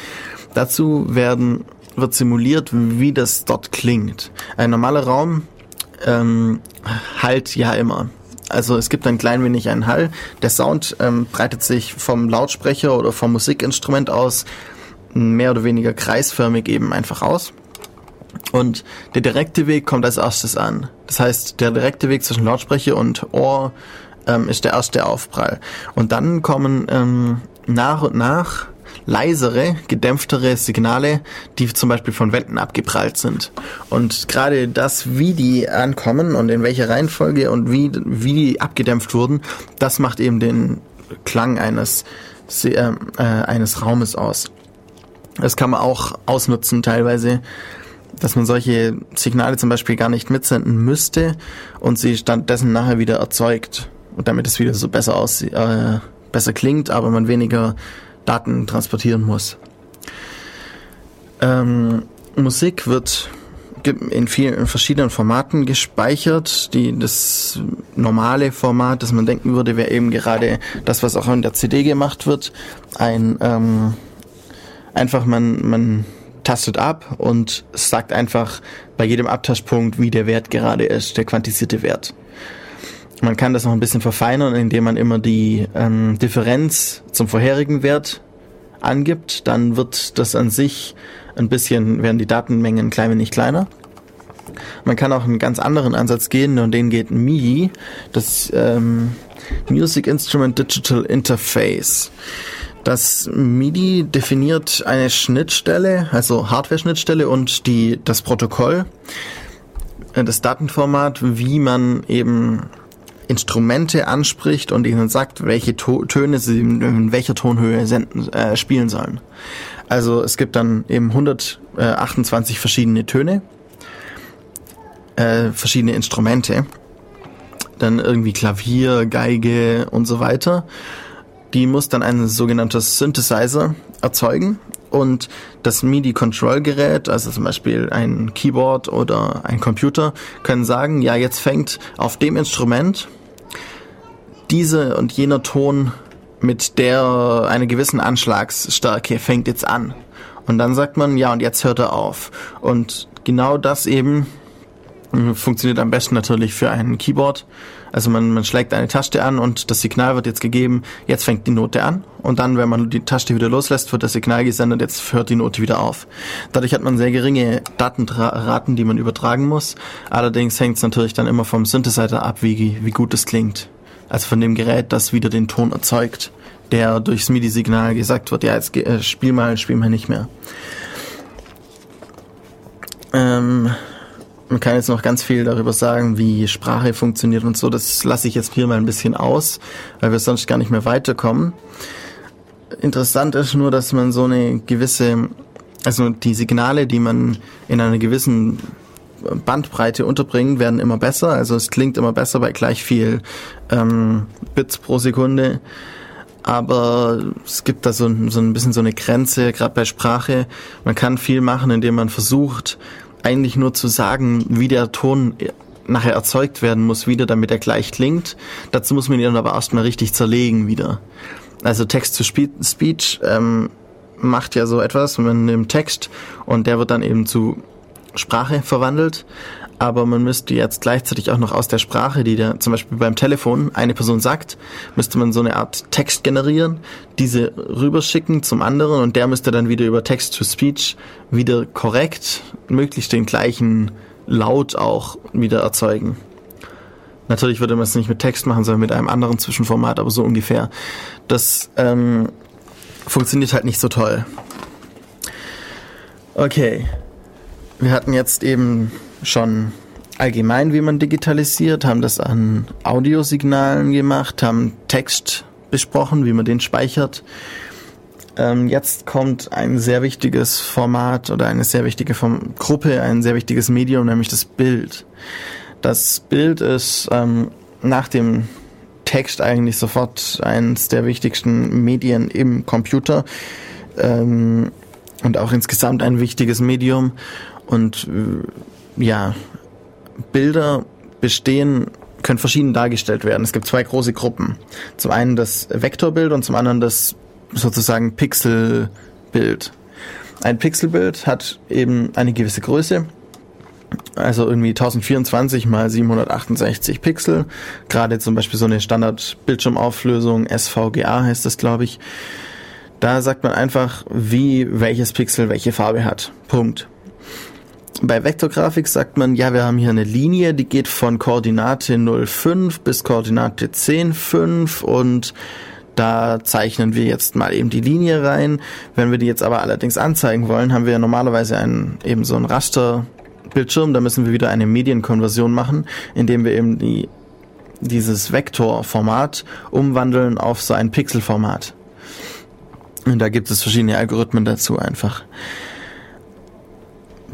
Dazu werden wird simuliert, wie das dort klingt. Ein normaler Raum ähm, halt ja immer. Also es gibt ein klein wenig einen Hall. Der Sound ähm, breitet sich vom Lautsprecher oder vom Musikinstrument aus mehr oder weniger kreisförmig eben einfach aus. Und der direkte Weg kommt als erstes an. Das heißt, der direkte Weg zwischen Lautsprecher und Ohr ähm, ist der erste Aufprall. Und dann kommen ähm, nach und nach leisere, gedämpftere Signale, die zum Beispiel von Wänden abgeprallt sind. Und gerade das, wie die ankommen und in welcher Reihenfolge und wie, wie die abgedämpft wurden, das macht eben den Klang eines, äh, eines Raumes aus. Das kann man auch ausnutzen teilweise, dass man solche Signale zum Beispiel gar nicht mitsenden müsste und sie stattdessen nachher wieder erzeugt. Und damit es wieder so besser aussieht, äh, besser klingt, aber man weniger Daten transportieren muss. Ähm, Musik wird in vielen verschiedenen Formaten gespeichert. Die, das normale Format, das man denken würde, wäre eben gerade das, was auch in der CD gemacht wird. Ein ähm, einfach man, man tastet ab und sagt einfach bei jedem Abtaschpunkt, wie der Wert gerade ist, der quantisierte Wert. Man kann das noch ein bisschen verfeinern, indem man immer die ähm, Differenz zum vorherigen Wert angibt. Dann wird das an sich ein bisschen, werden die Datenmengen ein klein wenig kleiner. Man kann auch einen ganz anderen Ansatz gehen und den geht MIDI, das ähm, Music Instrument Digital Interface. Das MIDI definiert eine Schnittstelle, also Hardware-Schnittstelle und die, das Protokoll, äh, das Datenformat, wie man eben Instrumente anspricht und ihnen sagt, welche to Töne sie in welcher Tonhöhe senden, äh, spielen sollen. Also es gibt dann eben 128 verschiedene Töne, äh, verschiedene Instrumente, dann irgendwie Klavier, Geige und so weiter. Die muss dann ein sogenanntes Synthesizer erzeugen und das MIDI-Control-Gerät, also zum Beispiel ein Keyboard oder ein Computer, können sagen, ja, jetzt fängt auf dem Instrument diese und jener Ton mit der einer gewissen Anschlagsstärke fängt jetzt an. Und dann sagt man, ja, und jetzt hört er auf. Und genau das eben funktioniert am besten natürlich für ein Keyboard. Also man, man schlägt eine Taste an und das Signal wird jetzt gegeben, jetzt fängt die Note an und dann, wenn man die Taste wieder loslässt, wird das Signal gesendet, jetzt hört die Note wieder auf. Dadurch hat man sehr geringe Datenraten, die man übertragen muss. Allerdings hängt es natürlich dann immer vom Synthesizer ab, wie, wie gut es klingt. Also von dem Gerät, das wieder den Ton erzeugt, der durchs MIDI-Signal gesagt wird, ja, jetzt äh, spiel mal, spiel mal nicht mehr. Ähm, man kann jetzt noch ganz viel darüber sagen, wie Sprache funktioniert und so. Das lasse ich jetzt hier mal ein bisschen aus, weil wir sonst gar nicht mehr weiterkommen. Interessant ist nur, dass man so eine gewisse, also die Signale, die man in einer gewissen Bandbreite unterbringt, werden immer besser. Also es klingt immer besser bei gleich viel ähm, Bits pro Sekunde. Aber es gibt da so, so ein bisschen so eine Grenze, gerade bei Sprache. Man kann viel machen, indem man versucht, eigentlich nur zu sagen, wie der Ton nachher erzeugt werden muss, wieder damit er gleich klingt. Dazu muss man ihn aber erstmal richtig zerlegen wieder. Also Text-to-Speech ähm, macht ja so etwas, man nimmt Text und der wird dann eben zu Sprache verwandelt aber man müsste jetzt gleichzeitig auch noch aus der Sprache, die da zum Beispiel beim Telefon eine Person sagt, müsste man so eine Art Text generieren, diese rüberschicken zum anderen und der müsste dann wieder über Text-to-Speech wieder korrekt, möglichst den gleichen Laut auch wieder erzeugen. Natürlich würde man es nicht mit Text machen, sondern mit einem anderen Zwischenformat, aber so ungefähr. Das ähm, funktioniert halt nicht so toll. Okay. Wir hatten jetzt eben schon allgemein, wie man digitalisiert, haben das an Audiosignalen gemacht, haben Text besprochen, wie man den speichert. Ähm, jetzt kommt ein sehr wichtiges Format oder eine sehr wichtige Gruppe, ein sehr wichtiges Medium, nämlich das Bild. Das Bild ist ähm, nach dem Text eigentlich sofort eines der wichtigsten Medien im Computer ähm, und auch insgesamt ein wichtiges Medium. Und äh, ja, Bilder bestehen, können verschieden dargestellt werden. Es gibt zwei große Gruppen. Zum einen das Vektorbild und zum anderen das sozusagen Pixelbild. Ein Pixelbild hat eben eine gewisse Größe, also irgendwie 1024 mal 768 Pixel. Gerade zum Beispiel so eine Standard-Bildschirmauflösung, SVGA heißt das, glaube ich. Da sagt man einfach, wie welches Pixel welche Farbe hat. Punkt. Bei Vektorgrafik sagt man, ja, wir haben hier eine Linie, die geht von Koordinate 0,5 bis Koordinate 10,5 und da zeichnen wir jetzt mal eben die Linie rein. Wenn wir die jetzt aber allerdings anzeigen wollen, haben wir normalerweise einen, eben so einen Rasterbildschirm. Da müssen wir wieder eine Medienkonversion machen, indem wir eben die, dieses Vektorformat umwandeln auf so ein Pixelformat. Und da gibt es verschiedene Algorithmen dazu einfach.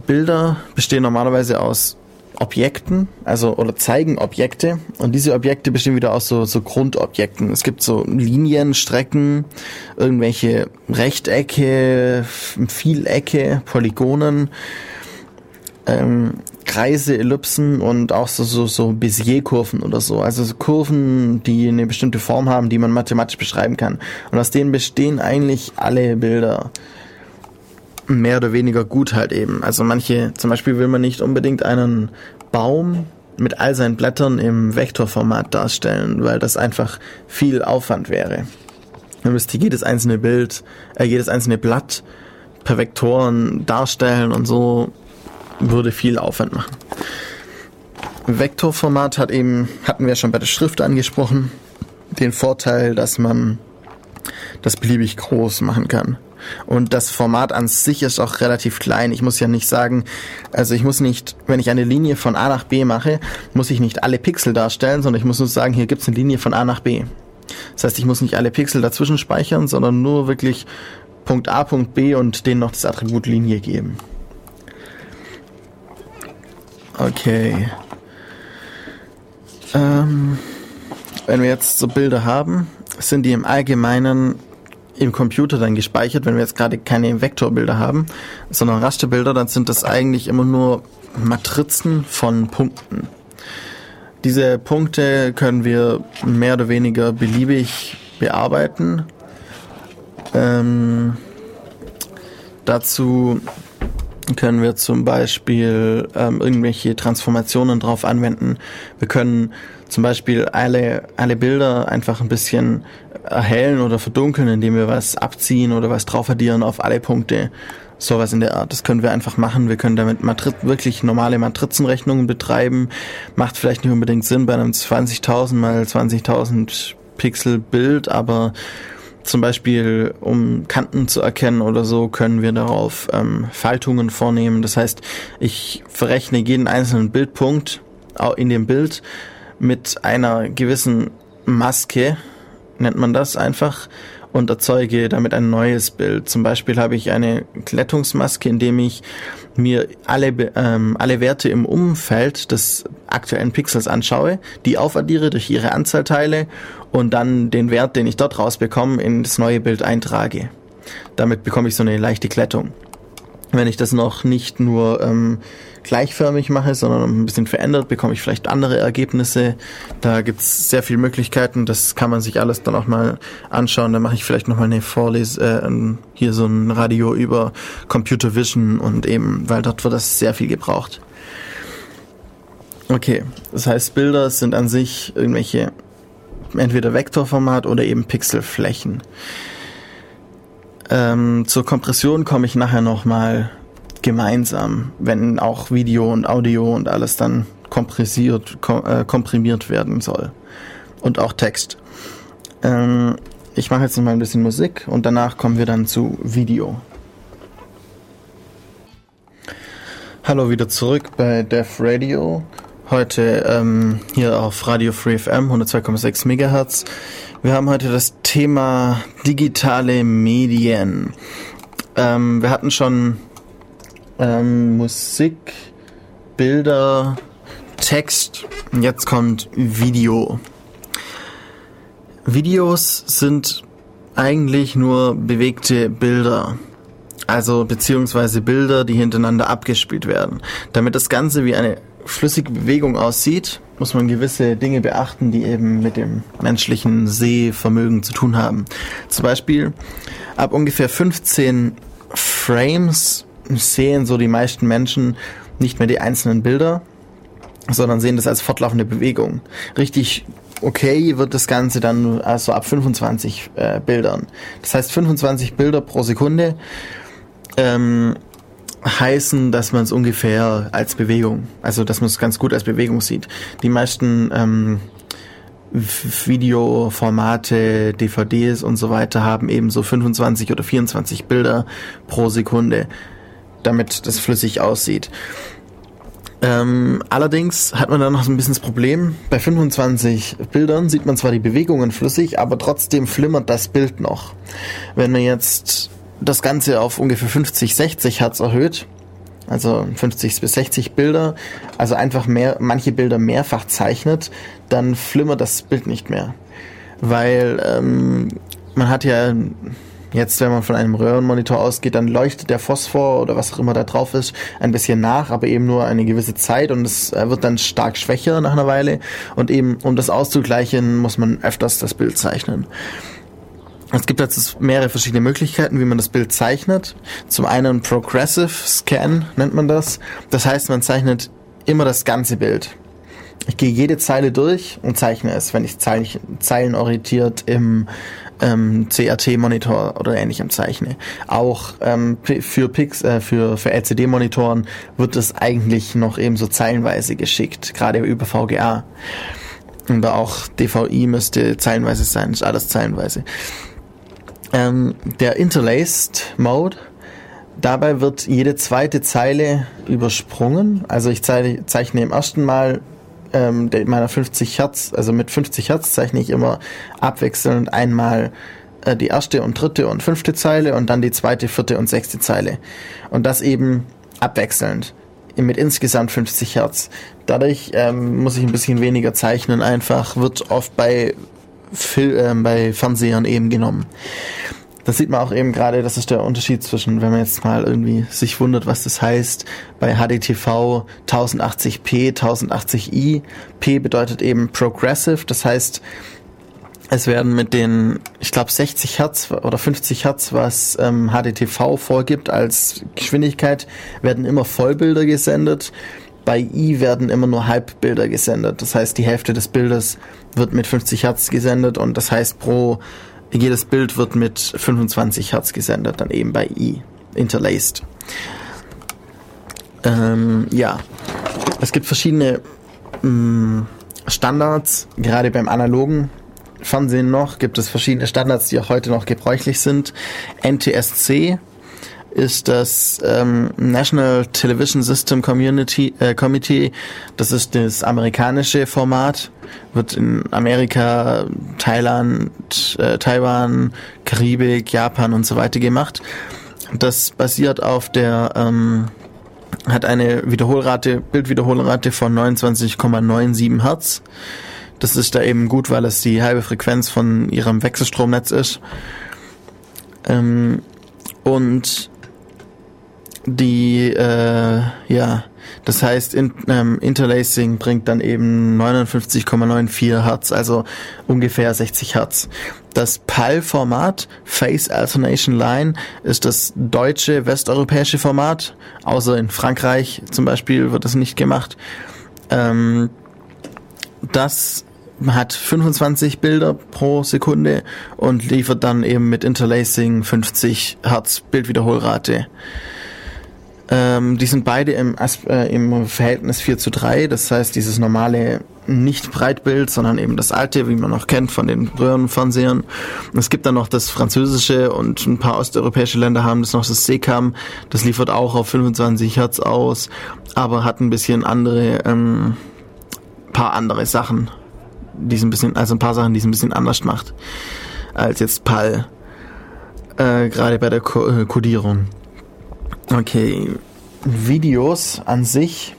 Bilder bestehen normalerweise aus Objekten, also oder zeigen Objekte und diese Objekte bestehen wieder aus so, so Grundobjekten. Es gibt so Linien, Strecken, irgendwelche Rechtecke, Vielecke, Polygonen, ähm, Kreise, Ellipsen und auch so, so, so Bézier-Kurven oder so. Also so Kurven, die eine bestimmte Form haben, die man mathematisch beschreiben kann. Und aus denen bestehen eigentlich alle Bilder mehr oder weniger gut halt eben. Also manche, zum Beispiel will man nicht unbedingt einen Baum mit all seinen Blättern im Vektorformat darstellen, weil das einfach viel Aufwand wäre. Man müsste jedes einzelne Bild, äh, jedes einzelne Blatt per Vektoren darstellen und so würde viel Aufwand machen. Vektorformat hat eben, hatten wir schon bei der Schrift angesprochen, den Vorteil, dass man das beliebig groß machen kann. Und das Format an sich ist auch relativ klein. Ich muss ja nicht sagen, also ich muss nicht, wenn ich eine Linie von A nach B mache, muss ich nicht alle Pixel darstellen, sondern ich muss nur sagen, hier gibt es eine Linie von A nach B. Das heißt, ich muss nicht alle Pixel dazwischen speichern, sondern nur wirklich Punkt A, Punkt B und denen noch das Attribut Linie geben. Okay. Ähm, wenn wir jetzt so Bilder haben, sind die im Allgemeinen im Computer dann gespeichert, wenn wir jetzt gerade keine Vektorbilder haben, sondern Rasterbilder, dann sind das eigentlich immer nur Matrizen von Punkten. Diese Punkte können wir mehr oder weniger beliebig bearbeiten. Ähm, dazu können wir zum Beispiel ähm, irgendwelche Transformationen drauf anwenden. Wir können zum Beispiel alle, alle Bilder einfach ein bisschen erhellen oder verdunkeln, indem wir was abziehen oder was drauf addieren auf alle Punkte. Sowas in der Art. Das können wir einfach machen. Wir können damit Matri wirklich normale Matrizenrechnungen betreiben. Macht vielleicht nicht unbedingt Sinn bei einem 20.000 mal 20.000 Pixel Bild, aber zum Beispiel, um Kanten zu erkennen oder so, können wir darauf ähm, Faltungen vornehmen. Das heißt, ich verrechne jeden einzelnen Bildpunkt in dem Bild mit einer gewissen Maske, nennt man das einfach, und erzeuge damit ein neues Bild. Zum Beispiel habe ich eine Glättungsmaske, indem ich mir alle, ähm, alle Werte im Umfeld des aktuellen Pixels anschaue, die aufaddiere durch ihre Anzahlteile und dann den Wert, den ich dort rausbekomme, in das neue Bild eintrage. Damit bekomme ich so eine leichte Glättung. Wenn ich das noch nicht nur ähm, gleichförmig mache, sondern ein bisschen verändert, bekomme ich vielleicht andere Ergebnisse. Da gibt's sehr viele Möglichkeiten. Das kann man sich alles dann auch mal anschauen. Da mache ich vielleicht nochmal eine Vorlese, äh, hier so ein Radio über Computer Vision und eben, weil dort wird das sehr viel gebraucht. Okay, das heißt, Bilder sind an sich irgendwelche entweder Vektorformat oder eben Pixelflächen. Ähm, zur Kompression komme ich nachher nochmal gemeinsam, wenn auch Video und Audio und alles dann kompressiert, kom äh, komprimiert werden soll. Und auch Text. Ähm, ich mache jetzt noch mal ein bisschen Musik und danach kommen wir dann zu Video. Hallo wieder zurück bei Def Radio. Heute ähm, hier auf Radio Free FM 102,6 MHz. Wir haben heute das Thema digitale Medien. Ähm, wir hatten schon ähm, Musik, Bilder, Text. Jetzt kommt Video. Videos sind eigentlich nur bewegte Bilder. Also beziehungsweise Bilder, die hintereinander abgespielt werden. Damit das Ganze wie eine flüssige Bewegung aussieht, muss man gewisse Dinge beachten, die eben mit dem menschlichen Sehvermögen zu tun haben. Zum Beispiel ab ungefähr 15 Frames sehen so die meisten Menschen nicht mehr die einzelnen Bilder, sondern sehen das als fortlaufende Bewegung. Richtig okay wird das Ganze dann also ab 25 äh, Bildern. Das heißt 25 Bilder pro Sekunde. Ähm, heißen, dass man es ungefähr als Bewegung, also dass man es ganz gut als Bewegung sieht. Die meisten ähm, Videoformate, DVDs und so weiter haben eben so 25 oder 24 Bilder pro Sekunde, damit das flüssig aussieht. Ähm, allerdings hat man dann noch so ein bisschen das Problem, bei 25 Bildern sieht man zwar die Bewegungen flüssig, aber trotzdem flimmert das Bild noch. Wenn man jetzt das Ganze auf ungefähr 50, 60 Hertz erhöht. Also 50 bis 60 Bilder, also einfach mehr, manche Bilder mehrfach zeichnet, dann flimmert das Bild nicht mehr. Weil ähm, man hat ja Jetzt, wenn man von einem Röhrenmonitor ausgeht, dann leuchtet der Phosphor oder was auch immer da drauf ist, ein bisschen nach, aber eben nur eine gewisse Zeit und es äh, wird dann stark schwächer nach einer Weile. Und eben, um das auszugleichen, muss man öfters das Bild zeichnen. Es gibt jetzt mehrere verschiedene Möglichkeiten, wie man das Bild zeichnet. Zum einen Progressive Scan nennt man das. Das heißt, man zeichnet immer das ganze Bild. Ich gehe jede Zeile durch und zeichne es, wenn ich zeilenorientiert im ähm, CRT-Monitor oder ähnlichem zeichne. Auch ähm, für äh, für, für LCD-Monitoren wird es eigentlich noch ebenso zeilenweise geschickt, gerade über VGA. Und auch DVI müsste zeilenweise sein, ist alles zeilenweise. Ähm, der Interlaced Mode, dabei wird jede zweite Zeile übersprungen. Also ich zeichne im ersten Mal ähm, meiner 50 Hertz, also mit 50 Hertz zeichne ich immer abwechselnd einmal äh, die erste und dritte und fünfte Zeile und dann die zweite, vierte und sechste Zeile. Und das eben abwechselnd mit insgesamt 50 Hertz. Dadurch ähm, muss ich ein bisschen weniger zeichnen, einfach wird oft bei Fil äh, bei Fernsehern eben genommen. Das sieht man auch eben gerade, das ist der Unterschied zwischen, wenn man jetzt mal irgendwie sich wundert, was das heißt, bei HDTV 1080p, 1080i. P bedeutet eben Progressive, das heißt, es werden mit den, ich glaube 60 Hertz oder 50 Hertz, was ähm, HDTV vorgibt als Geschwindigkeit, werden immer Vollbilder gesendet. Bei I werden immer nur Halbbilder gesendet. Das heißt, die Hälfte des Bildes wird mit 50 Hertz gesendet und das heißt pro jedes Bild wird mit 25 Hertz gesendet, dann eben bei I, interlaced. Ähm, ja, es gibt verschiedene mh, mm, Standards, gerade beim analogen Fernsehen noch gibt es verschiedene Standards, die auch heute noch gebräuchlich sind. NTSC ist das ähm, National Television System Community äh, Committee. Das ist das amerikanische Format, wird in Amerika, Thailand, äh, Taiwan, Karibik, Japan und so weiter gemacht. Das basiert auf der ähm, hat eine Wiederholrate, Bildwiederholrate von 29,97 Hertz. Das ist da eben gut, weil es die halbe Frequenz von ihrem Wechselstromnetz ist. Ähm, und die, äh, ja, das heißt, in, ähm, Interlacing bringt dann eben 59,94 Hertz, also ungefähr 60 Hertz. Das PAL-Format, Phase Alternation Line, ist das deutsche, westeuropäische Format. Außer in Frankreich zum Beispiel wird das nicht gemacht. Ähm, das hat 25 Bilder pro Sekunde und liefert dann eben mit Interlacing 50 Hertz Bildwiederholrate. Ähm, die sind beide im, äh, im Verhältnis 4 zu 3, das heißt dieses normale nicht Breitbild, sondern eben das alte, wie man noch kennt von den Röhrenfernsehern. Es gibt dann noch das französische und ein paar osteuropäische Länder haben das noch das SECAM, das liefert auch auf 25 Hertz aus, aber hat ein bisschen andere, ähm, paar andere Sachen, die es ein bisschen, also ein paar Sachen, die es ein bisschen anders macht als jetzt PAL, äh, gerade bei der äh, Codierung. Okay, Videos an sich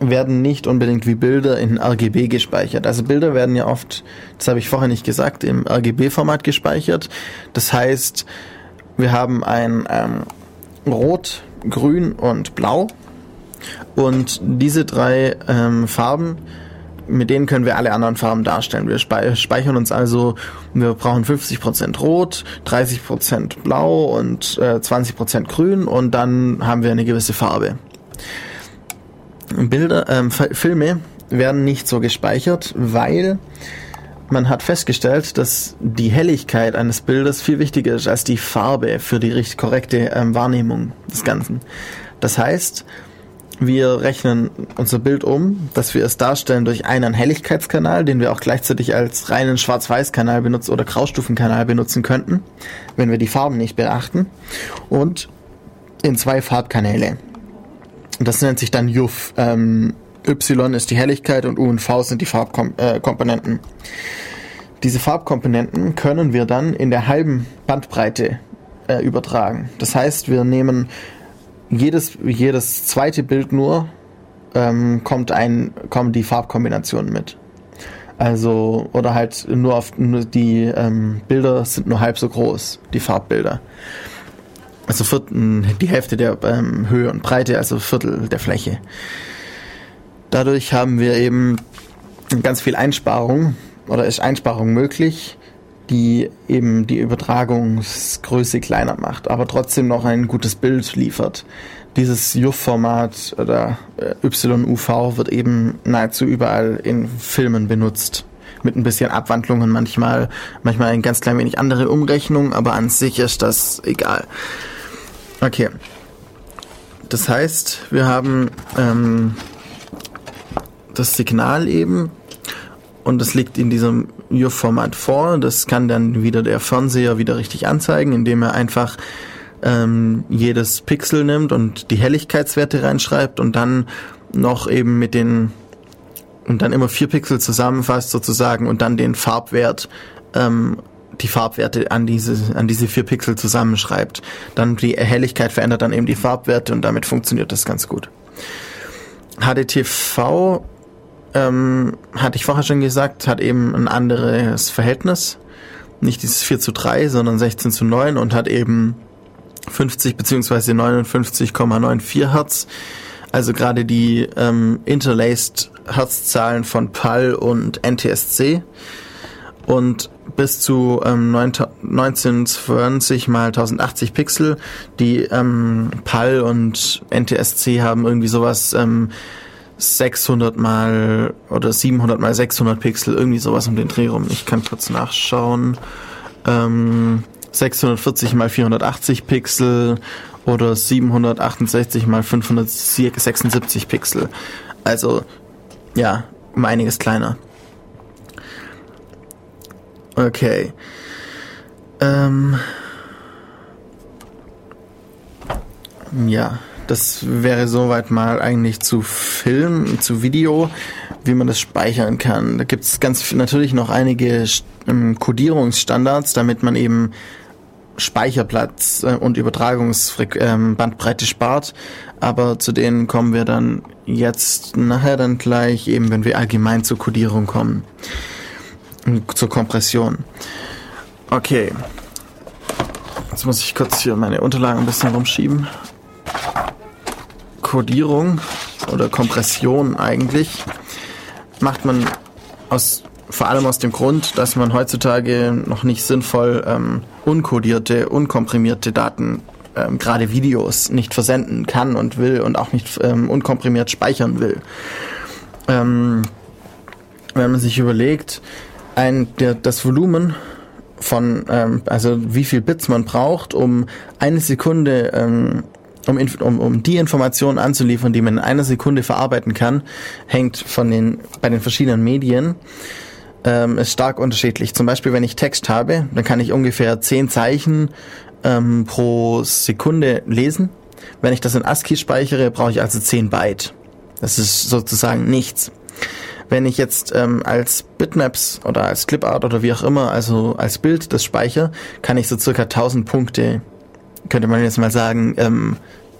werden nicht unbedingt wie Bilder in RGB gespeichert. Also Bilder werden ja oft, das habe ich vorher nicht gesagt, im RGB-Format gespeichert. Das heißt, wir haben ein ähm, Rot, Grün und Blau und diese drei ähm, Farben mit denen können wir alle anderen Farben darstellen. Wir speichern uns also, wir brauchen 50% Rot, 30% Blau und äh, 20% Grün und dann haben wir eine gewisse Farbe. Bilder, ähm, Filme werden nicht so gespeichert, weil man hat festgestellt, dass die Helligkeit eines Bildes viel wichtiger ist als die Farbe für die korrekte ähm, Wahrnehmung des Ganzen. Das heißt, wir rechnen unser Bild um, dass wir es darstellen durch einen Helligkeitskanal, den wir auch gleichzeitig als reinen Schwarz-Weiß-Kanal benutzen oder Graustufenkanal benutzen könnten, wenn wir die Farben nicht beachten. Und in zwei Farbkanäle. Das nennt sich dann JUF. Ähm, y ist die Helligkeit und U und V sind die Farbkomponenten. Äh, Diese Farbkomponenten können wir dann in der halben Bandbreite äh, übertragen. Das heißt, wir nehmen jedes, jedes zweite Bild nur ähm, kommt ein, kommen die Farbkombinationen mit. Also, oder halt nur auf nur die ähm, Bilder sind nur halb so groß, die Farbbilder. Also vierten, die Hälfte der ähm, Höhe und Breite, also Viertel der Fläche. Dadurch haben wir eben ganz viel Einsparung oder ist Einsparung möglich die eben die Übertragungsgröße kleiner macht, aber trotzdem noch ein gutes Bild liefert. Dieses JUF-Format oder äh, YUV wird eben nahezu überall in Filmen benutzt. Mit ein bisschen Abwandlungen manchmal, manchmal ein ganz klein wenig andere Umrechnung, aber an sich ist das egal. Okay. Das heißt, wir haben ähm, das Signal eben und das liegt in diesem UF-Format vor. Das kann dann wieder der Fernseher wieder richtig anzeigen, indem er einfach ähm, jedes Pixel nimmt und die Helligkeitswerte reinschreibt und dann noch eben mit den und dann immer vier Pixel zusammenfasst sozusagen und dann den Farbwert ähm, die Farbwerte an diese an diese vier Pixel zusammenschreibt. Dann die Helligkeit verändert dann eben die Farbwerte und damit funktioniert das ganz gut. HDTV ähm, hatte ich vorher schon gesagt, hat eben ein anderes Verhältnis. Nicht dieses 4 zu 3, sondern 16 zu 9 und hat eben 50 bzw. 59,94 Hertz. Also gerade die ähm, interlaced Hertzzahlen von PAL und NTSC. Und bis zu ähm, 1920 mal 1080 Pixel. Die ähm, PAL und NTSC haben irgendwie sowas ähm, 600 mal oder 700 mal 600 Pixel, irgendwie sowas um den Dreh rum. Ich kann kurz nachschauen. Ähm, 640 mal 480 Pixel oder 768 mal 576 Pixel. Also, ja, um einiges kleiner. Okay. Ähm, ja. Das wäre soweit mal eigentlich zu Film, zu Video, wie man das speichern kann. Da gibt es ganz natürlich noch einige ähm, Codierungsstandards, damit man eben Speicherplatz äh, und Übertragungsbandbreite ähm, spart. Aber zu denen kommen wir dann jetzt nachher dann gleich, eben wenn wir allgemein zur Codierung kommen. Zur Kompression. Okay. Jetzt muss ich kurz hier meine Unterlagen ein bisschen rumschieben. Codierung oder Kompression eigentlich macht man aus vor allem aus dem Grund, dass man heutzutage noch nicht sinnvoll ähm, unkodierte, unkomprimierte Daten, ähm, gerade Videos, nicht versenden kann und will und auch nicht ähm, unkomprimiert speichern will. Ähm, wenn man sich überlegt, ein, der, das Volumen von, ähm, also wie viel Bits man braucht, um eine Sekunde, ähm, um, um, um die Informationen anzuliefern, die man in einer Sekunde verarbeiten kann, hängt von den, bei den verschiedenen Medien ähm, ist stark unterschiedlich. Zum Beispiel, wenn ich Text habe, dann kann ich ungefähr zehn Zeichen ähm, pro Sekunde lesen. Wenn ich das in ASCII speichere, brauche ich also 10 Byte. Das ist sozusagen nichts. Wenn ich jetzt ähm, als Bitmaps oder als Clipart oder wie auch immer, also als Bild das speichere, kann ich so circa 1000 Punkte, könnte man jetzt mal sagen, ähm,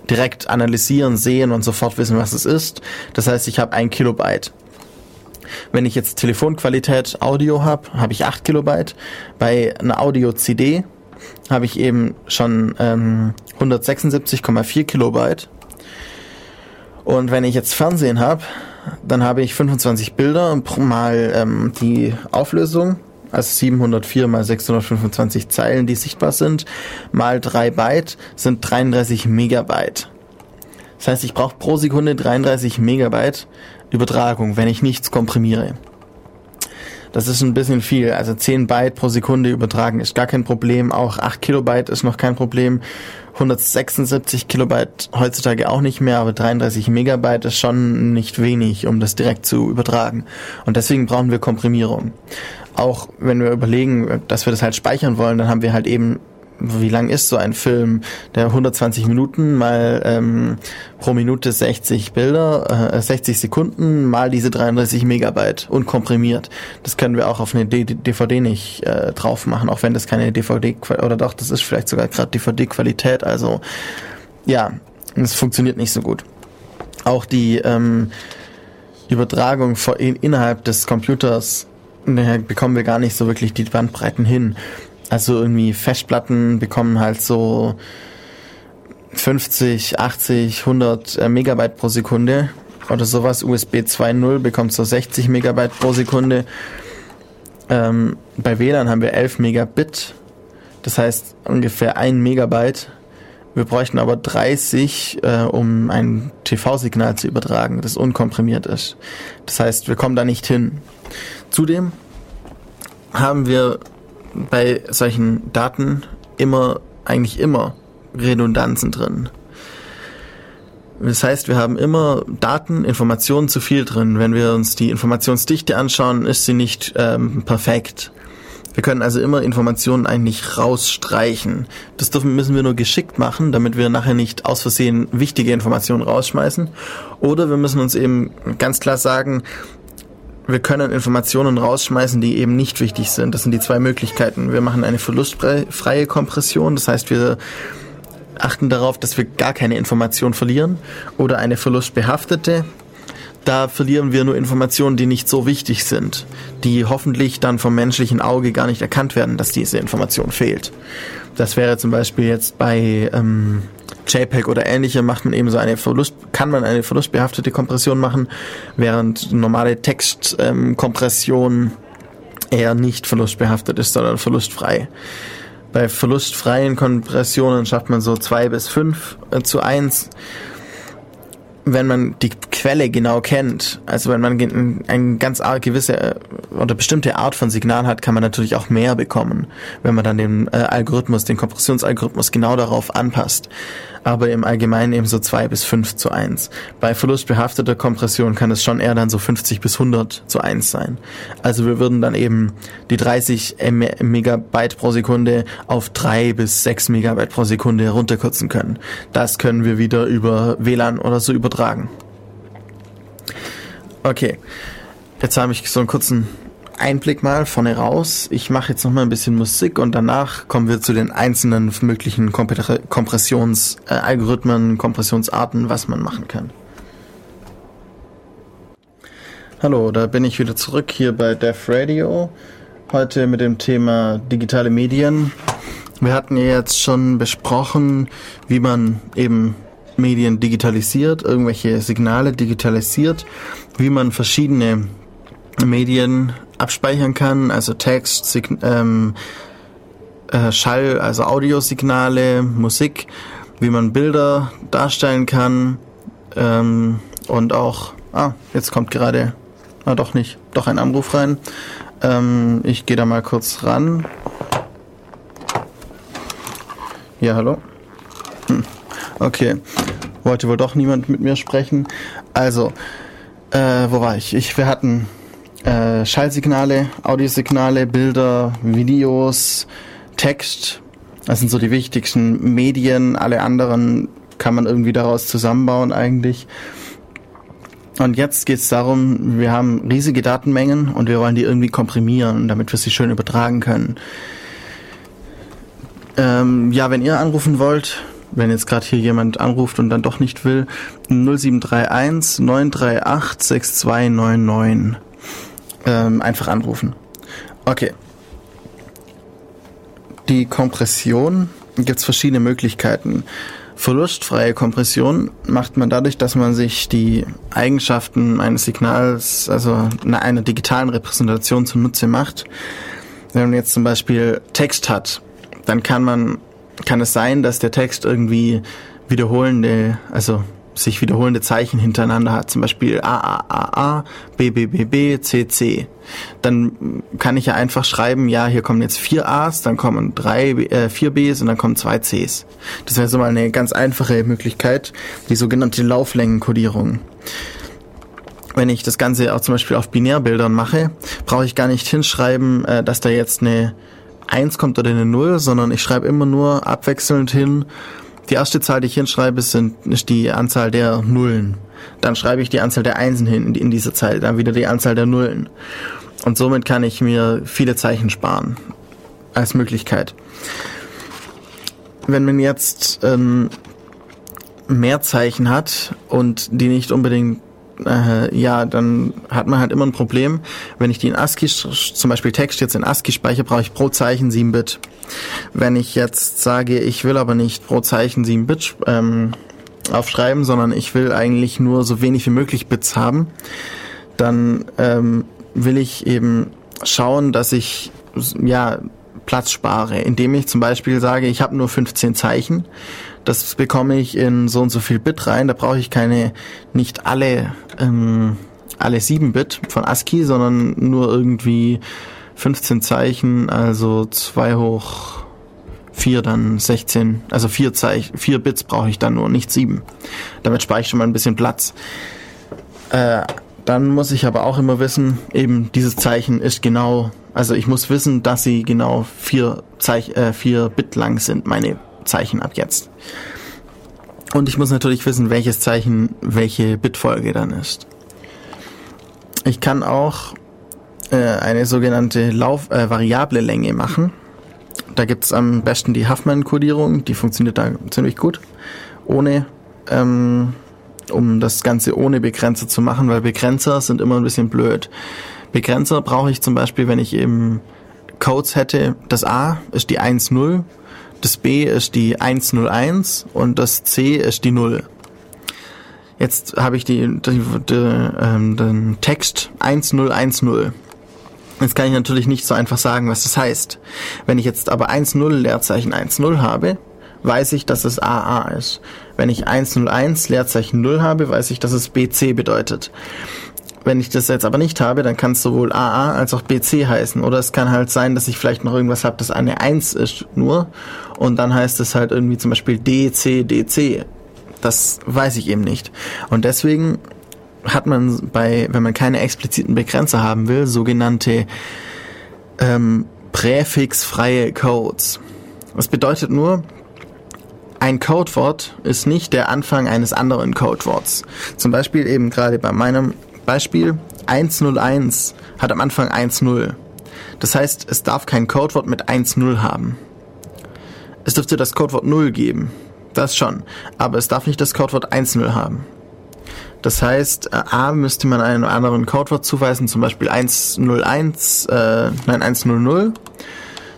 direkt analysieren, sehen und sofort wissen, was es ist. Das heißt, ich habe ein Kilobyte. Wenn ich jetzt Telefonqualität Audio habe, habe ich 8 Kilobyte. Bei einer Audio-CD habe ich eben schon ähm, 176,4 Kilobyte. Und wenn ich jetzt Fernsehen habe, dann habe ich 25 Bilder mal ähm, die Auflösung, also 704 mal 625 Zeilen, die sichtbar sind, mal 3 Byte sind 33 Megabyte. Das heißt, ich brauche pro Sekunde 33 Megabyte Übertragung, wenn ich nichts komprimiere. Das ist ein bisschen viel. Also 10 Byte pro Sekunde übertragen ist gar kein Problem. Auch 8 Kilobyte ist noch kein Problem. 176 Kilobyte heutzutage auch nicht mehr, aber 33 Megabyte ist schon nicht wenig, um das direkt zu übertragen. Und deswegen brauchen wir Komprimierung. Auch wenn wir überlegen, dass wir das halt speichern wollen, dann haben wir halt eben wie lang ist so ein Film? Der 120 Minuten mal ähm, pro Minute 60 Bilder, äh, 60 Sekunden mal diese 33 Megabyte und komprimiert. Das können wir auch auf eine D DVD nicht äh, drauf machen, auch wenn das keine DVD oder doch, das ist vielleicht sogar gerade DVD-Qualität. Also ja, es funktioniert nicht so gut. Auch die ähm, Übertragung innerhalb des Computers bekommen wir gar nicht so wirklich die Bandbreiten hin. Also irgendwie Festplatten bekommen halt so 50, 80, 100 Megabyte pro Sekunde oder sowas. USB 2.0 bekommt so 60 Megabyte pro Sekunde. Ähm, bei WLAN haben wir 11 Megabit, das heißt ungefähr 1 Megabyte. Wir bräuchten aber 30, äh, um ein TV-Signal zu übertragen, das unkomprimiert ist. Das heißt, wir kommen da nicht hin. Zudem haben wir bei solchen Daten immer, eigentlich immer Redundanzen drin. Das heißt, wir haben immer Daten, Informationen zu viel drin. Wenn wir uns die Informationsdichte anschauen, ist sie nicht ähm, perfekt. Wir können also immer Informationen eigentlich rausstreichen. Das dürfen, müssen wir nur geschickt machen, damit wir nachher nicht aus Versehen wichtige Informationen rausschmeißen. Oder wir müssen uns eben ganz klar sagen, wir können Informationen rausschmeißen, die eben nicht wichtig sind. Das sind die zwei Möglichkeiten. Wir machen eine verlustfreie Kompression, das heißt, wir achten darauf, dass wir gar keine Information verlieren oder eine verlustbehaftete. Da verlieren wir nur Informationen, die nicht so wichtig sind, die hoffentlich dann vom menschlichen Auge gar nicht erkannt werden, dass diese Information fehlt. Das wäre zum Beispiel jetzt bei ähm, JPEG oder ähnliche macht man eben so eine Verlust, kann man eine verlustbehaftete Kompression machen, während normale Textkompression ähm, eher nicht verlustbehaftet ist, sondern verlustfrei. Bei verlustfreien Kompressionen schafft man so zwei bis fünf äh, zu eins wenn man die Quelle genau kennt, also wenn man eine ganz gewisse äh, oder bestimmte Art von Signal hat, kann man natürlich auch mehr bekommen, wenn man dann den äh, Algorithmus, den Kompressionsalgorithmus genau darauf anpasst aber im Allgemeinen eben so zwei bis fünf zu eins. Bei verlustbehafteter Kompression kann es schon eher dann so 50 bis 100 zu eins sein. Also wir würden dann eben die 30 Megabyte pro Sekunde auf drei bis sechs Megabyte pro Sekunde herunterkürzen können. Das können wir wieder über WLAN oder so übertragen. Okay, jetzt habe ich so einen kurzen Einblick mal vorne raus. Ich mache jetzt noch mal ein bisschen Musik und danach kommen wir zu den einzelnen möglichen Kompressionsalgorithmen, äh, Kompressionsarten, was man machen kann. Hallo, da bin ich wieder zurück hier bei Def Radio. Heute mit dem Thema digitale Medien. Wir hatten ja jetzt schon besprochen, wie man eben Medien digitalisiert, irgendwelche Signale digitalisiert, wie man verschiedene Medien abspeichern kann, also Text, Sign ähm, äh, Schall, also Audiosignale, Musik, wie man Bilder darstellen kann ähm, und auch, ah, jetzt kommt gerade, ah doch nicht, doch ein Anruf rein. Ähm, ich gehe da mal kurz ran. Ja, hallo? Hm. Okay, wollte wohl doch niemand mit mir sprechen. Also, äh, wo war ich? ich wir hatten äh, Schallsignale, Audiosignale, Bilder, Videos, Text. Das sind so die wichtigsten Medien. Alle anderen kann man irgendwie daraus zusammenbauen eigentlich. Und jetzt geht es darum, wir haben riesige Datenmengen und wir wollen die irgendwie komprimieren, damit wir sie schön übertragen können. Ähm, ja, wenn ihr anrufen wollt, wenn jetzt gerade hier jemand anruft und dann doch nicht will, 0731 938 6299. Ähm, einfach anrufen. Okay. Die Kompression gibt es verschiedene Möglichkeiten. Verlustfreie Kompression macht man dadurch, dass man sich die Eigenschaften eines Signals, also einer digitalen Repräsentation zunutze macht. Wenn man jetzt zum Beispiel Text hat, dann kann man, kann es sein, dass der Text irgendwie wiederholende, also sich wiederholende Zeichen hintereinander hat, zum Beispiel A, A, A, A, B, B, B, B, C, C. Dann kann ich ja einfach schreiben, ja, hier kommen jetzt vier A's, dann kommen drei, äh, vier B's und dann kommen zwei C's. Das wäre so mal eine ganz einfache Möglichkeit, die sogenannte Lauflängenkodierung. Wenn ich das Ganze auch zum Beispiel auf Binärbildern mache, brauche ich gar nicht hinschreiben, äh, dass da jetzt eine 1 kommt oder eine 0, sondern ich schreibe immer nur abwechselnd hin, die erste Zahl, die ich hinschreibe, sind, ist die Anzahl der Nullen. Dann schreibe ich die Anzahl der Einsen hin in dieser Zahl, dann wieder die Anzahl der Nullen. Und somit kann ich mir viele Zeichen sparen als Möglichkeit. Wenn man jetzt ähm, mehr Zeichen hat und die nicht unbedingt äh, ja, dann hat man halt immer ein Problem. Wenn ich die in ASCII, zum Beispiel Text jetzt in ASCII speichere, brauche ich pro Zeichen 7 Bit. Wenn ich jetzt sage, ich will aber nicht pro Zeichen 7 Bit ähm, aufschreiben, sondern ich will eigentlich nur so wenig wie möglich Bits haben, dann ähm, will ich eben schauen, dass ich ja Platz spare, indem ich zum Beispiel sage, ich habe nur 15 Zeichen das bekomme ich in so und so viel Bit rein. Da brauche ich keine, nicht alle, ähm, alle 7 Bit von ASCII, sondern nur irgendwie 15 Zeichen, also 2 hoch 4 dann 16, also 4 Zeichen, 4 Bits brauche ich dann nur, nicht 7. Damit spare ich schon mal ein bisschen Platz. Äh, dann muss ich aber auch immer wissen, eben dieses Zeichen ist genau, also ich muss wissen, dass sie genau 4 Zeich, äh, 4 Bit lang sind, meine Zeichen ab jetzt. Und ich muss natürlich wissen, welches Zeichen welche Bitfolge dann ist. Ich kann auch äh, eine sogenannte Lauf äh, variable Länge machen. Da gibt es am besten die Huffman-Kodierung, die funktioniert da ziemlich gut. Ohne, ähm, um das Ganze ohne Begrenzer zu machen, weil Begrenzer sind immer ein bisschen blöd. Begrenzer brauche ich zum Beispiel, wenn ich eben Codes hätte, das A ist die 1.0 das B ist die 101 und das C ist die 0. Jetzt habe ich die, die, die, ähm, den Text 1010. Jetzt kann ich natürlich nicht so einfach sagen, was das heißt. Wenn ich jetzt aber 10 Leerzeichen 10 habe, weiß ich, dass es AA ist. Wenn ich 101 Leerzeichen 0 habe, weiß ich, dass es BC bedeutet. Wenn ich das jetzt aber nicht habe, dann kann es sowohl AA als auch BC heißen. Oder es kann halt sein, dass ich vielleicht noch irgendwas habe, das eine 1 ist nur. Und dann heißt es halt irgendwie zum Beispiel DC, DC. Das weiß ich eben nicht. Und deswegen hat man bei, wenn man keine expliziten Begrenzer haben will, sogenannte ähm, präfixfreie Codes. Das bedeutet nur, ein Codewort ist nicht der Anfang eines anderen Codeworts. Zum Beispiel eben gerade bei meinem Beispiel 101 hat am Anfang 1.0. Das heißt, es darf kein Codewort mit 1.0 haben. Es dürfte das Codewort 0 geben. Das schon. Aber es darf nicht das Codewort 1.0 haben. Das heißt, äh, A müsste man einem anderen Codewort zuweisen, zum Beispiel 101, äh, nein, 100.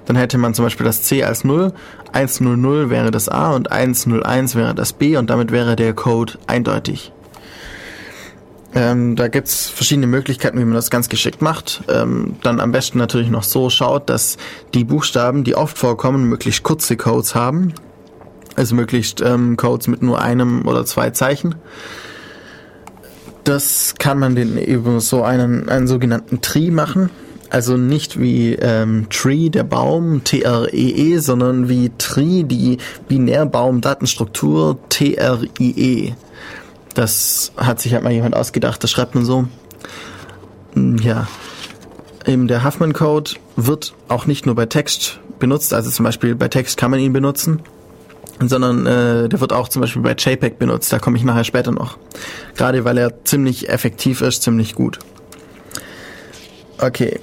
dann hätte man zum Beispiel das C als 0, 100 wäre das A und 101 wäre das B und damit wäre der Code eindeutig. Ähm, da gibt's verschiedene Möglichkeiten, wie man das ganz geschickt macht. Ähm, dann am besten natürlich noch so schaut, dass die Buchstaben, die oft vorkommen, möglichst kurze Codes haben. Also möglichst ähm, Codes mit nur einem oder zwei Zeichen. Das kann man den über so einen, einen sogenannten Tree machen. Also nicht wie ähm, Tree, der Baum, T-R-E-E, -E, sondern wie Tree, die Binärbaum-Datenstruktur, T-R-I-E. Das hat sich halt mal jemand ausgedacht, das schreibt man so. Hm, ja. Eben der Huffman-Code wird auch nicht nur bei Text benutzt, also zum Beispiel bei Text kann man ihn benutzen, sondern äh, der wird auch zum Beispiel bei JPEG benutzt, da komme ich nachher später noch. Gerade weil er ziemlich effektiv ist, ziemlich gut. Okay,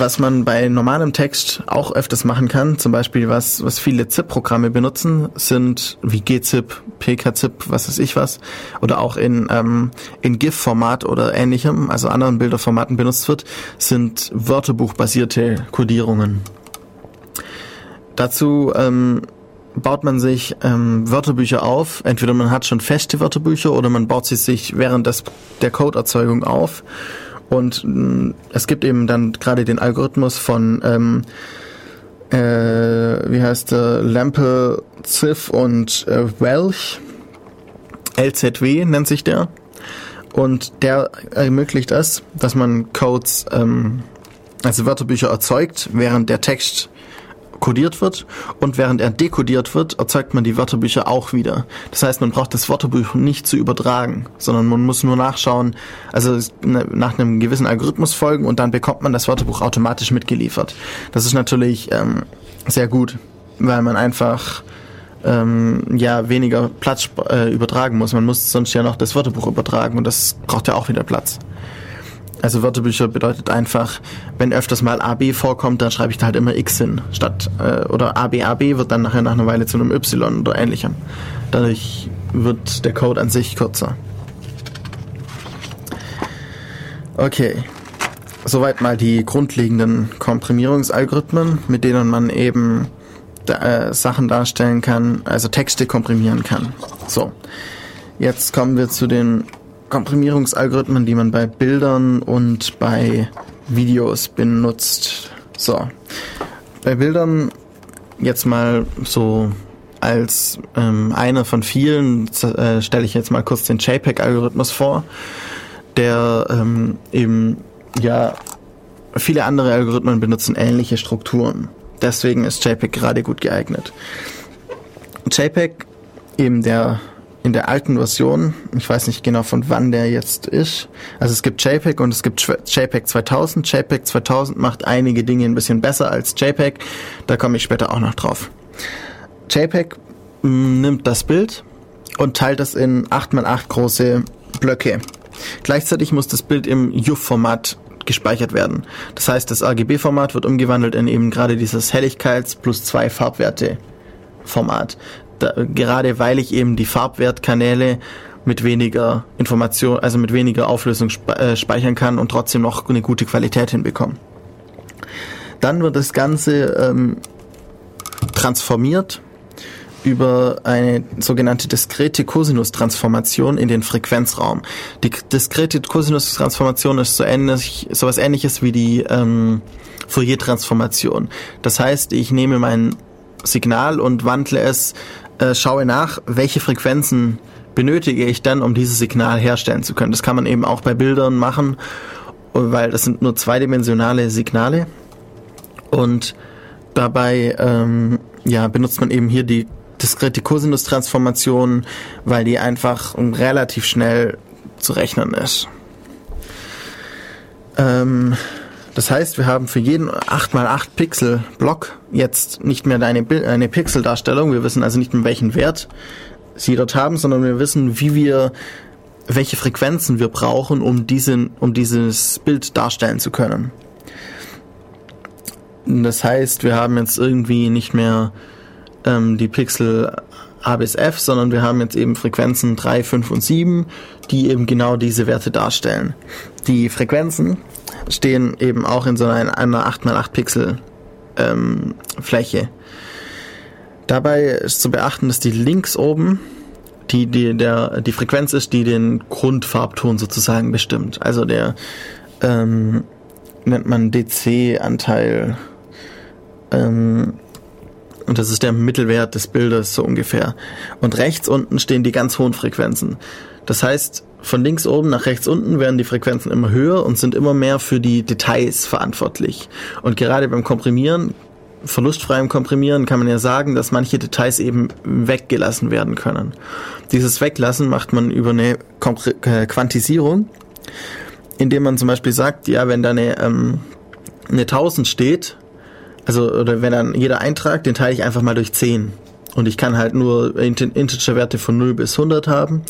was man bei normalem Text auch öfters machen kann, zum Beispiel was, was viele ZIP-Programme benutzen, sind wie gzip, pkzip, was weiß ich was, oder auch in, ähm, in GIF-Format oder ähnlichem, also anderen Bilderformaten benutzt wird, sind wörterbuchbasierte Codierungen. Dazu ähm, baut man sich ähm, Wörterbücher auf. Entweder man hat schon feste Wörterbücher oder man baut sie sich während des, der Codeerzeugung auf und mh, mm, es gibt eben dann gerade den Algorithmus von, ähm, äh, wie heißt der, Lampe, Ziff und äh, Welch. LZW nennt sich der. Und der ermöglicht es, dass man Codes, ähm, also Wörterbücher erzeugt, während der Text kodiert wird und während er dekodiert wird, erzeugt man die Wörterbücher auch wieder. Das heißt, man braucht das Wörterbuch nicht zu übertragen, sondern man muss nur nachschauen, also ne, nach einem gewissen Algorithmus folgen und dann bekommt man das Wörterbuch automatisch mitgeliefert. Das ist natürlich ähm, sehr gut, weil man einfach ähm, ja weniger Platz äh, übertragen muss. Man muss sonst ja noch das Wörterbuch übertragen und das braucht ja auch wieder Platz. Also Wörterbücher bedeutet einfach, wenn öfters mal AB vorkommt, dann schreibe ich da halt immer X hin. Statt, äh, oder ABAB wird dann nachher nach einer Weile zu einem Y oder ähnlichem. Dadurch wird der Code an sich kürzer. Okay. Soweit mal die grundlegenden Komprimierungsalgorithmen, mit denen man eben äh, Sachen darstellen kann, also Texte komprimieren kann. So. Jetzt kommen wir zu den Komprimierungsalgorithmen, die man bei Bildern und bei Videos benutzt. So. Bei Bildern jetzt mal so als ähm, einer von vielen äh, stelle ich jetzt mal kurz den JPEG-Algorithmus vor, der ähm, eben ja viele andere Algorithmen benutzen ähnliche Strukturen. Deswegen ist JPEG gerade gut geeignet. JPEG, eben der in der alten Version, ich weiß nicht genau von wann der jetzt ist, also es gibt JPEG und es gibt JPEG 2000. JPEG 2000 macht einige Dinge ein bisschen besser als JPEG, da komme ich später auch noch drauf. JPEG mm, nimmt das Bild und teilt es in 8x8 große Blöcke. Gleichzeitig muss das Bild im UF-Format gespeichert werden. Das heißt, das RGB-Format wird umgewandelt in eben gerade dieses Helligkeits plus zwei Farbwerte Format da, gerade weil ich eben die Farbwertkanäle mit weniger Information, also mit weniger Auflösung äh, speichern kann und trotzdem noch eine gute Qualität hinbekommen. Dann wird das Ganze ähm, transformiert über eine sogenannte diskrete Cosinus-Transformation in den Frequenzraum. Die diskrete Cosinus-Transformation ist so ähnlich, sowas ähnliches wie die ähm, Fourier-Transformation. Das heißt, ich nehme mein Signal und wandle es äh, schaue nach, welche Frequenzen benötige ich dann, um dieses Signal herstellen zu können. Das kann man eben auch bei Bildern machen, weil das sind nur zweidimensionale Signale. Und dabei ähm, ja, benutzt man eben hier die diskrete Cosinus-Transformation, weil die einfach relativ schnell zu rechnen ist. Ähm, das heißt, wir haben für jeden 8x8 Pixel Block jetzt nicht mehr eine, eine Pixeldarstellung. Wir wissen also nicht mehr, welchen Wert sie dort haben, sondern wir wissen, wie wir, welche Frequenzen wir brauchen, um diesen, um dieses Bild darstellen zu können. Das heißt, wir haben jetzt irgendwie nicht mehr ähm, die Pixel A bis F, sondern wir haben jetzt eben Frequenzen 3, 5 und 7, die eben genau diese Werte darstellen. Die Frequenzen stehen eben auch in so einer, einer 8x8 Pixel ähm, Fläche. Dabei ist zu beachten, dass die links oben die, die, der, die Frequenz ist, die den Grundfarbton sozusagen bestimmt. Also der ähm, nennt man DC-Anteil. Ähm, und das ist der Mittelwert des Bildes so ungefähr. Und rechts unten stehen die ganz hohen Frequenzen. Das heißt, von links oben nach rechts unten werden die Frequenzen immer höher und sind immer mehr für die Details verantwortlich. Und gerade beim Komprimieren, verlustfreiem Komprimieren, kann man ja sagen, dass manche Details eben weggelassen werden können. Dieses Weglassen macht man über eine Kompr äh, Quantisierung, indem man zum Beispiel sagt, ja, wenn da eine, ähm, eine 1000 steht, also oder wenn dann jeder Eintrag, den teile ich einfach mal durch 10. Und ich kann halt nur Integer-Werte von 0 bis 100 haben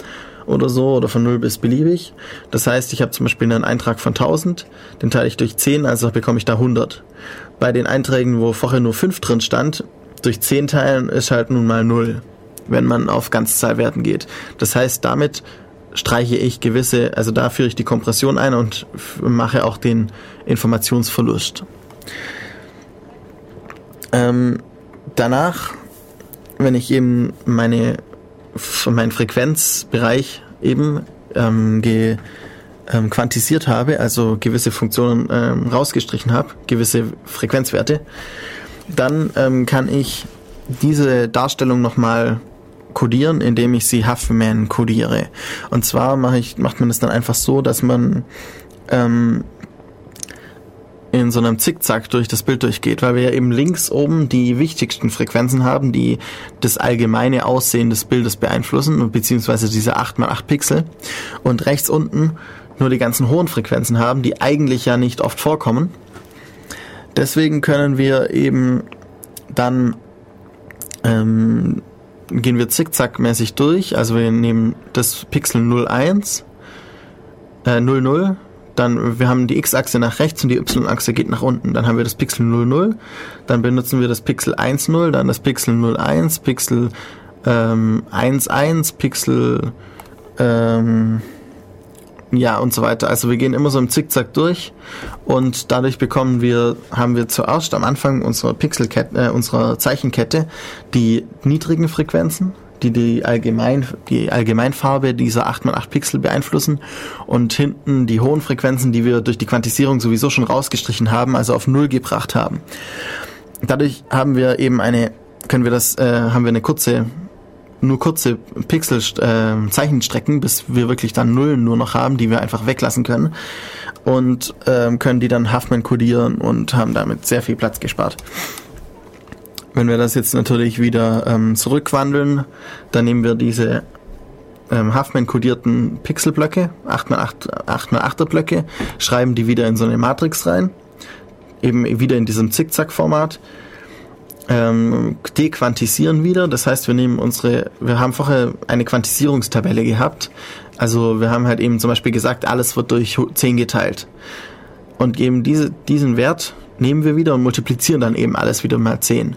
oder so oder von 0 bis beliebig. Das heißt, ich habe zum Beispiel einen Eintrag von 1000, den teile ich durch 10, also bekomme ich da 100. Bei den Einträgen, wo vorher nur 5 drin stand, durch 10 teilen ist halt nun mal 0, wenn man auf Ganzzahlwerten geht. Das heißt, damit streiche ich gewisse, also da führe ich die Kompression ein und mache auch den Informationsverlust. Ähm, danach, wenn ich eben meine meinen Frequenzbereich eben ähm, ge, ähm, quantisiert habe, also gewisse Funktionen ähm, rausgestrichen habe, gewisse Frequenzwerte, dann ähm, kann ich diese Darstellung nochmal codieren, indem ich sie Huffman codiere. Und zwar mache ich, macht man es dann einfach so, dass man ähm, in so einem Zickzack durch das Bild durchgeht, weil wir ja eben links oben die wichtigsten Frequenzen haben, die das allgemeine Aussehen des Bildes beeinflussen, beziehungsweise diese 8x8 Pixel. Und rechts unten nur die ganzen hohen Frequenzen haben, die eigentlich ja nicht oft vorkommen. Deswegen können wir eben dann ähm, gehen wir zickzackmäßig durch. Also wir nehmen das Pixel 01, äh, 00 dann wir haben die x-Achse nach rechts und die y-Achse geht nach unten. Dann haben wir das Pixel 00, dann benutzen wir das Pixel 10, dann das Pixel 01, Pixel ähm, 11, Pixel ähm, ja und so weiter. Also wir gehen immer so im Zickzack durch und dadurch bekommen wir, haben wir zuerst am Anfang unserer Pixelkette, äh, unserer Zeichenkette die niedrigen Frequenzen, die die, allgemein, die Allgemeinfarbe dieser 8x8 Pixel beeinflussen und hinten die hohen Frequenzen, die wir durch die Quantisierung sowieso schon rausgestrichen haben, also auf Null gebracht haben. Dadurch haben wir eben eine, können wir das, äh, haben wir eine kurze, nur kurze Pixel äh, Zeichenstrecken, bis wir wirklich dann Nullen nur noch haben, die wir einfach weglassen können und äh, können die dann Huffman kodieren und haben damit sehr viel Platz gespart. Wenn wir das jetzt natürlich wieder ähm, zurückwandeln, dann nehmen wir diese ähm, Huffman-kodierten Pixelblöcke, 8x8, 8x8er Blöcke, schreiben die wieder in so eine Matrix rein, eben wieder in diesem Zickzack-Format, ähm, dequantisieren wieder, das heißt, wir nehmen unsere, wir haben vorher eine Quantisierungstabelle gehabt, also wir haben halt eben zum Beispiel gesagt, alles wird durch 10 geteilt. Und geben diese, diesen Wert nehmen wir wieder und multiplizieren dann eben alles wieder mal 10.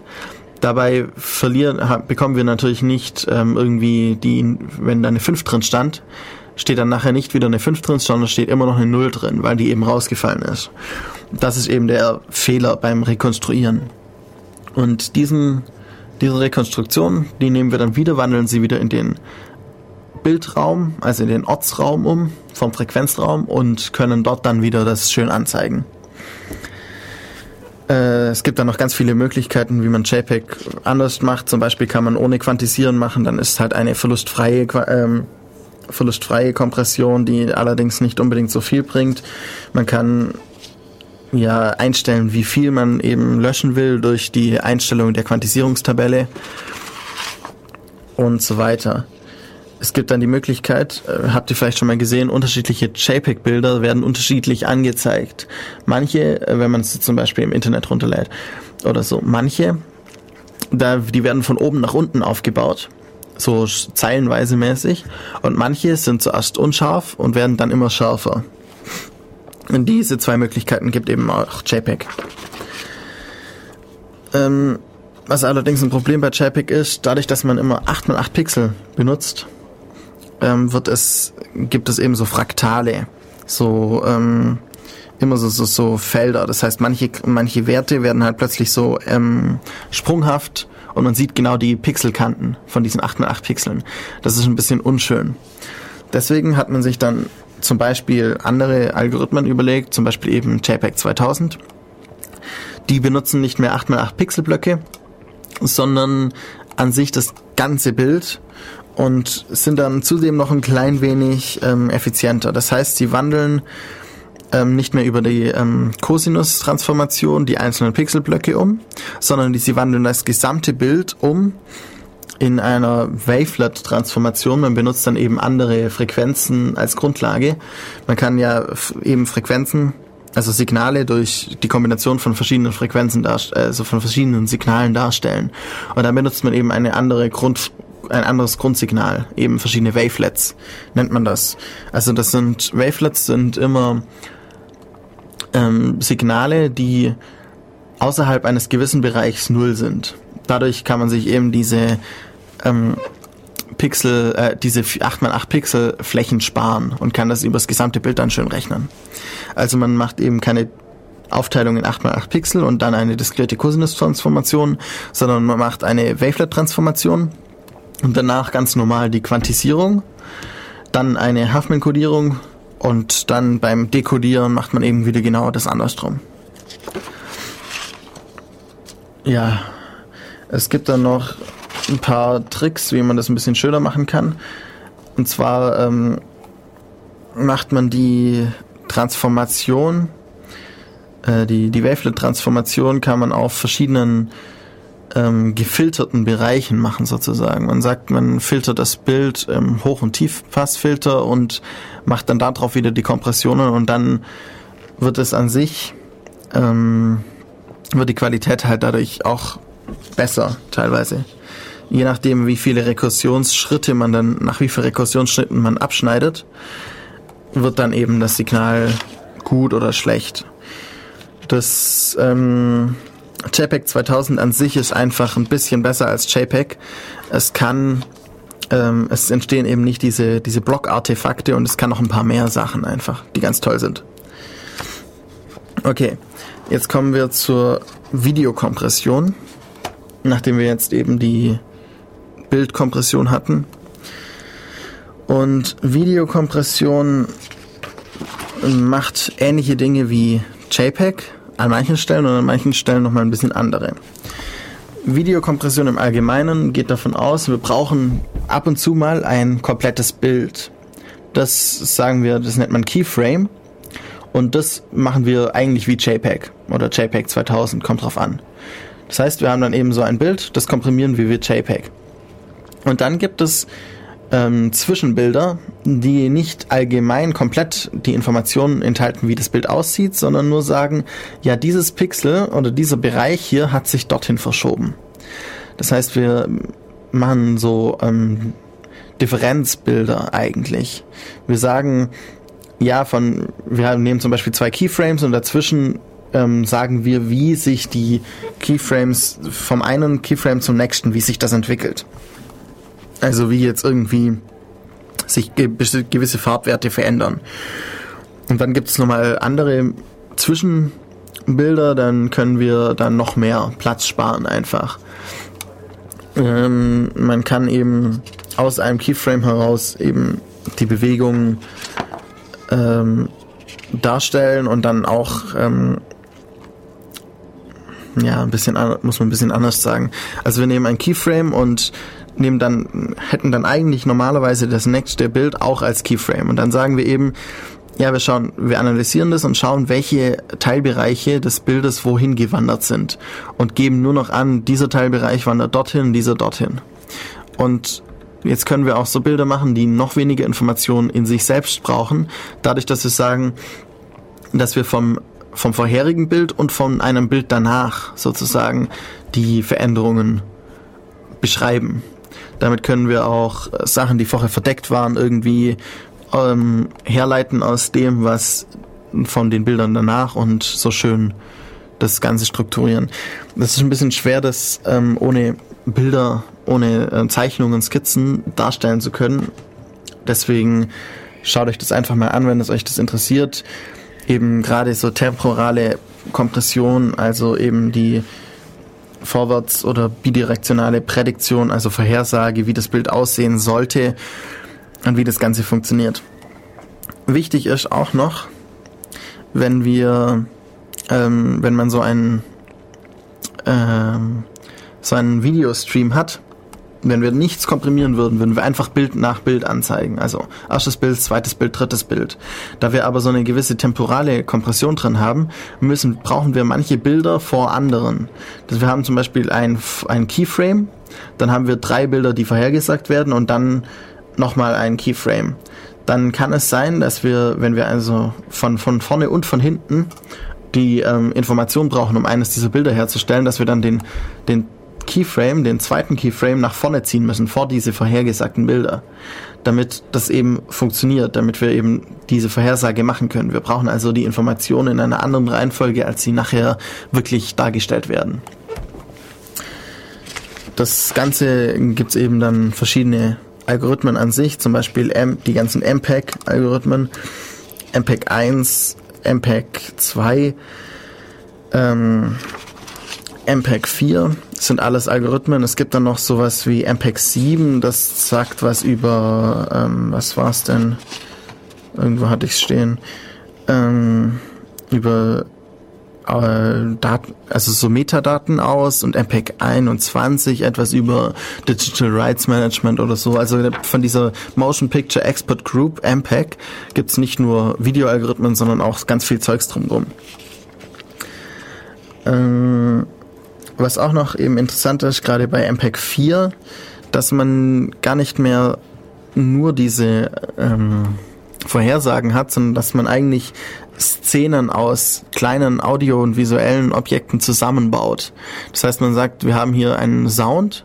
Dabei verlieren, bekommen wir natürlich nicht ähm, irgendwie die, wenn da eine 5 drin stand, steht dann nachher nicht wieder eine 5 drin, sondern steht immer noch eine 0 drin, weil die eben rausgefallen ist. Das ist eben der Fehler beim Rekonstruieren. Und diesen, diese Rekonstruktion, die nehmen wir dann wieder, wandeln sie wieder in den Bildraum, also in den Ortsraum um, vom Frequenzraum und können dort dann wieder das schön anzeigen. Äh, es gibt dann noch ganz viele Möglichkeiten, wie man JPEG anders macht. Zum Beispiel kann man ohne Quantisieren machen, dann ist halt eine verlustfreie, ähm, verlustfreie Kompression, die allerdings nicht unbedingt so viel bringt. Man kann ja einstellen, wie viel man eben löschen will durch die Einstellung der Quantisierungstabelle und so weiter. Es gibt dann die Möglichkeit, äh, habt ihr vielleicht schon mal gesehen, unterschiedliche JPEG-Bilder werden unterschiedlich angezeigt. Manche, äh, wenn man es zum Beispiel im Internet runterlädt oder so, manche, da, die werden von oben nach unten aufgebaut, so zeilenweise mäßig, und manche sind zuerst unscharf und werden dann immer schärfer. Und diese zwei Möglichkeiten gibt eben auch JPEG. Ähm, was allerdings ein Problem bei JPEG ist, dadurch, dass man immer 8x8 Pixel benutzt, ähm, wird es, gibt es eben so Fraktale, so ähm, immer so, so, so Felder. Das heißt, manche, manche Werte werden halt plötzlich so ähm, sprunghaft und man sieht genau die Pixelkanten von diesen 8x8 Pixeln. Das ist ein bisschen unschön. Deswegen hat man sich dann zum Beispiel andere Algorithmen überlegt, zum Beispiel eben JPEG 2000. Die benutzen nicht mehr 8x8 Pixelblöcke, sondern an sich das ganze Bild und sind dann zudem noch ein klein wenig ähm, effizienter. Das heißt, sie wandeln ähm, nicht mehr über die ähm, Cosinus-Transformation die einzelnen Pixelblöcke um, sondern die, sie wandeln das gesamte Bild um in einer Wavelet-Transformation. Man benutzt dann eben andere Frequenzen als Grundlage. Man kann ja eben Frequenzen, also Signale durch die Kombination von verschiedenen Frequenzen, also von verschiedenen Signalen darstellen. Und dann benutzt man eben eine andere Grund, ein anderes Grundsignal, eben verschiedene Wavelets nennt man das. Also das sind Wavelets sind immer ähm, Signale, die außerhalb eines gewissen Bereichs null sind. Dadurch kann man sich eben diese ähm, Pixel, äh, diese 8x8 Pixel Flächen sparen und kann das über das gesamte Bild dann schön rechnen. Also man macht eben keine Aufteilung in 8x8 Pixel und dann eine diskrete Cosinus-Transformation, sondern man macht eine Wavelet-Transformation und danach ganz normal die Quantisierung, dann eine Huffman-Kodierung und dann beim Dekodieren macht man eben wieder genau das andersrum. Ja, es gibt dann noch ein paar Tricks, wie man das ein bisschen schöner machen kann. Und zwar ähm, macht man die Transformation, äh, die, die Wavelet-Transformation kann man auf verschiedenen ähm, gefilterten Bereichen machen sozusagen. Man sagt, man filtert das Bild ähm, Hoch- und Tiefpassfilter und macht dann darauf wieder die Kompressionen und dann wird es an sich, ähm, wird die Qualität halt dadurch auch besser teilweise je nachdem, wie viele Rekursionsschritte man dann, nach wie vielen Rekursionsschritten man abschneidet, wird dann eben das Signal gut oder schlecht. Das ähm, JPEG 2000 an sich ist einfach ein bisschen besser als JPEG. Es kann, ähm, es entstehen eben nicht diese, diese Block-Artefakte und es kann noch ein paar mehr Sachen einfach, die ganz toll sind. Okay, jetzt kommen wir zur Videokompression. Nachdem wir jetzt eben die Bildkompression hatten. Und Videokompression macht ähnliche Dinge wie JPEG an manchen Stellen und an manchen Stellen nochmal ein bisschen andere. Videokompression im Allgemeinen geht davon aus, wir brauchen ab und zu mal ein komplettes Bild. Das sagen wir, das nennt man Keyframe. Und das machen wir eigentlich wie JPEG oder JPEG 2000, kommt drauf an. Das heißt, wir haben dann eben so ein Bild, das komprimieren wir wie JPEG. Und dann gibt es ähm, Zwischenbilder, die nicht allgemein komplett die Informationen enthalten, wie das Bild aussieht, sondern nur sagen, ja, dieses Pixel oder dieser Bereich hier hat sich dorthin verschoben. Das heißt, wir machen so ähm, Differenzbilder eigentlich. Wir sagen, ja, von, wir nehmen zum Beispiel zwei Keyframes und dazwischen ähm, sagen wir, wie sich die Keyframes vom einen Keyframe zum nächsten, wie sich das entwickelt. Also wie jetzt irgendwie sich gewisse Farbwerte verändern. Und dann gibt es nochmal andere Zwischenbilder, dann können wir dann noch mehr Platz sparen einfach. Ähm, man kann eben aus einem Keyframe heraus eben die Bewegung ähm, darstellen und dann auch ähm, ja ein bisschen muss man ein bisschen anders sagen. Also wir nehmen ein Keyframe und nehmen dann, hätten dann eigentlich normalerweise das nächste Bild auch als Keyframe. Und dann sagen wir eben, ja, wir schauen, wir analysieren das und schauen, welche Teilbereiche des Bildes wohin gewandert sind und geben nur noch an, dieser Teilbereich wandert dorthin, dieser dorthin. Und jetzt können wir auch so Bilder machen, die noch weniger Informationen in sich selbst brauchen, dadurch, dass wir sagen, dass wir vom vom vorherigen Bild und von einem Bild danach sozusagen die Veränderungen beschreiben. Damit können wir auch äh, Sachen, die vorher verdeckt waren, irgendwie ähm, herleiten aus dem, was von den Bildern danach und so schön das Ganze strukturieren. Das ist ein bisschen schwer, das ähm, ohne Bilder, ohne äh, Zeichnungen, Skizzen darstellen zu können. Deswegen schaut euch das einfach mal an, wenn es euch das interessiert. eben gerade so temporale Kompression, also eben die Vorwärts- oder bidirektionale Prädiktion, also Vorhersage, wie das Bild aussehen sollte und wie das Ganze funktioniert. Wichtig ist auch noch, wenn wir, ähm, wenn man so einen, ähm, so einen Videostream hat, wenn wir nichts komprimieren würden, würden wir einfach Bild nach Bild anzeigen. Also erstes Bild, zweites Bild, drittes Bild. Da wir aber so eine gewisse temporale Kompression drin haben, müssen, brauchen wir manche Bilder vor anderen. Das, wir haben zum Beispiel ein, ein Keyframe, dann haben wir drei Bilder, die vorhergesagt werden und dann nochmal ein Keyframe. Dann kann es sein, dass wir, wenn wir also von, von vorne und von hinten die ähm, Information brauchen, um eines dieser Bilder herzustellen, dass wir dann den, den Keyframe, den zweiten Keyframe nach vorne ziehen müssen, vor diese vorhergesagten Bilder, damit das eben funktioniert, damit wir eben diese Vorhersage machen können. Wir brauchen also die Informationen in einer anderen Reihenfolge, als sie nachher wirklich dargestellt werden. Das Ganze gibt es eben dann verschiedene Algorithmen an sich, zum Beispiel die ganzen MPEG-Algorithmen, MPEG 1, MPEG 2, ähm, MPEG 4 sind alles Algorithmen. Es gibt dann noch sowas wie MPEG 7, das sagt was über, ähm, was war's denn? Irgendwo hatte ich es stehen. Ähm, über äh, Daten, also so Metadaten aus und MPEG 21 etwas über Digital Rights Management oder so. Also von dieser Motion Picture Expert Group, MPEG, gibt's nicht nur Videoalgorithmen, sondern auch ganz viel Zeugs drumherum. Ähm, was auch noch eben interessant ist, gerade bei MPEG 4, dass man gar nicht mehr nur diese ähm, Vorhersagen hat, sondern dass man eigentlich Szenen aus kleinen audio- und visuellen Objekten zusammenbaut. Das heißt, man sagt, wir haben hier einen Sound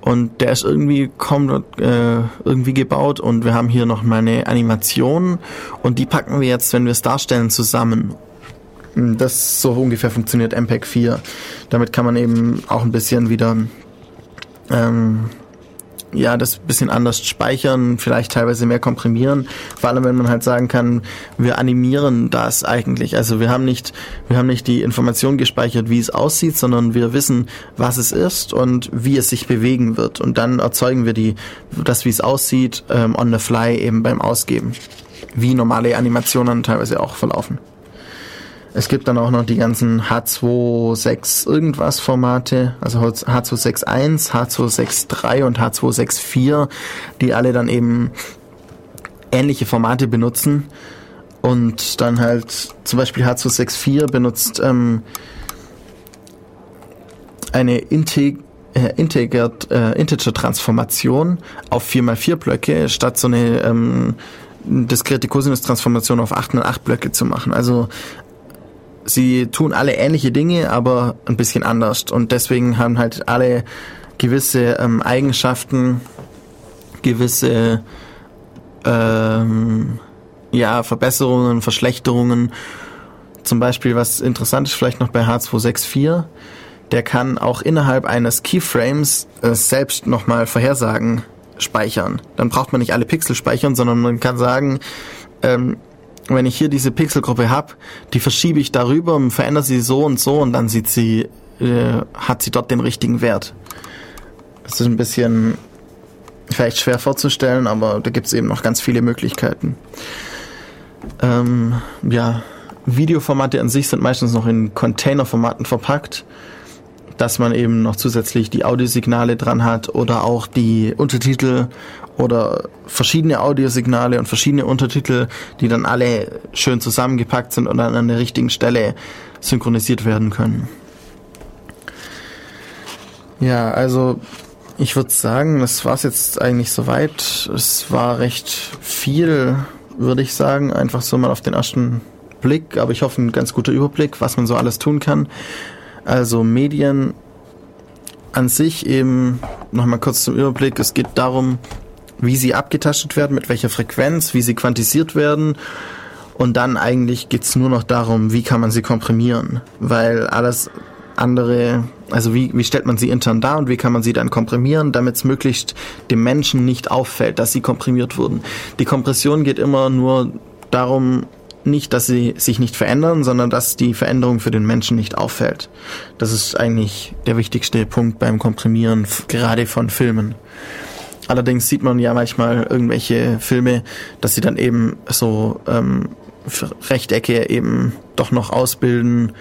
und der ist irgendwie kaum äh, irgendwie gebaut und wir haben hier noch mal eine Animation und die packen wir jetzt, wenn wir es darstellen, zusammen. Das so ungefähr funktioniert MPEG 4. Damit kann man eben auch ein bisschen wieder ähm, ja, das bisschen anders speichern, vielleicht teilweise mehr komprimieren. Vor allem, wenn man halt sagen kann, wir animieren das eigentlich. Also wir haben nicht, wir haben nicht die Information gespeichert, wie es aussieht, sondern wir wissen, was es ist und wie es sich bewegen wird. Und dann erzeugen wir die, das, wie es aussieht, ähm, on the fly eben beim Ausgeben. Wie normale Animationen teilweise auch verlaufen. Es gibt dann auch noch die ganzen H26 irgendwas Formate, also H261, H263 und H264, die alle dann eben ähnliche Formate benutzen. Und dann halt zum Beispiel H264 benutzt ähm, eine Integ äh, Integer, äh, Integer-Transformation auf 4x4 Blöcke, statt so eine ähm, diskrete Cosinus-Transformation auf 8 x 8 Blöcke zu machen. Also sie tun alle ähnliche Dinge, aber ein bisschen anders. Und deswegen haben halt alle gewisse ähm, Eigenschaften, gewisse ähm, ja, Verbesserungen, Verschlechterungen. Zum Beispiel, was interessant ist, vielleicht noch bei H264, der kann auch innerhalb eines Keyframes äh, selbst nochmal Vorhersagen speichern. Dann braucht man nicht alle Pixel speichern, sondern man kann sagen, ähm, wenn ich hier diese Pixelgruppe habe, die verschiebe ich darüber und verändere sie so und so und dann sieht sie, äh, hat sie dort den richtigen Wert. Das ist ein bisschen vielleicht schwer vorzustellen, aber da gibt es eben noch ganz viele Möglichkeiten. Ähm, ja, Videoformate an sich sind meistens noch in Containerformaten verpackt, dass man eben noch zusätzlich die Audiosignale dran hat oder auch die Untertitel oder verschiedene Audiosignale und verschiedene Untertitel, die dann alle schön zusammengepackt sind und dann an der richtigen Stelle synchronisiert werden können. Ja, also ich würde sagen, das war es jetzt eigentlich soweit. Es war recht viel, würde ich sagen, einfach so mal auf den ersten Blick, aber ich hoffe ein ganz guter Überblick, was man so alles tun kann. Also Medien an sich eben, nochmal kurz zum Überblick, es geht darum, wie sie abgetastet werden, mit welcher Frequenz, wie sie quantisiert werden. Und dann eigentlich geht's nur noch darum, wie kann man sie komprimieren. Weil alles andere, also wie, wie stellt man sie intern dar und wie kann man sie dann komprimieren, damit es möglichst dem Menschen nicht auffällt, dass sie komprimiert wurden. Die Kompression geht immer nur darum, nicht, dass sie sich nicht verändern, sondern dass die Veränderung für den Menschen nicht auffällt. Das ist eigentlich der wichtigste Punkt beim Komprimieren, gerade von Filmen. Allerdings sieht man ja manchmal irgendwelche Filme, dass sie dann eben so ähm, Rechtecke eben doch noch ausbilden.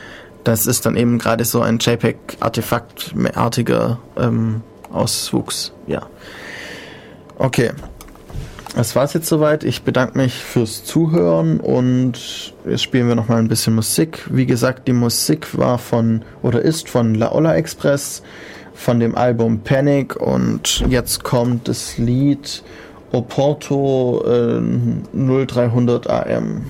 Das ist dann eben gerade so ein JPEG-Artefaktartiger ähm, Auswuchs. Ja. Okay. Das war's jetzt soweit. Ich bedanke mich fürs Zuhören und jetzt spielen wir noch mal ein bisschen Musik. Wie gesagt, die Musik war von oder ist von La Ola Express von dem Album Panic und jetzt kommt das Lied Oporto äh, 0300 AM.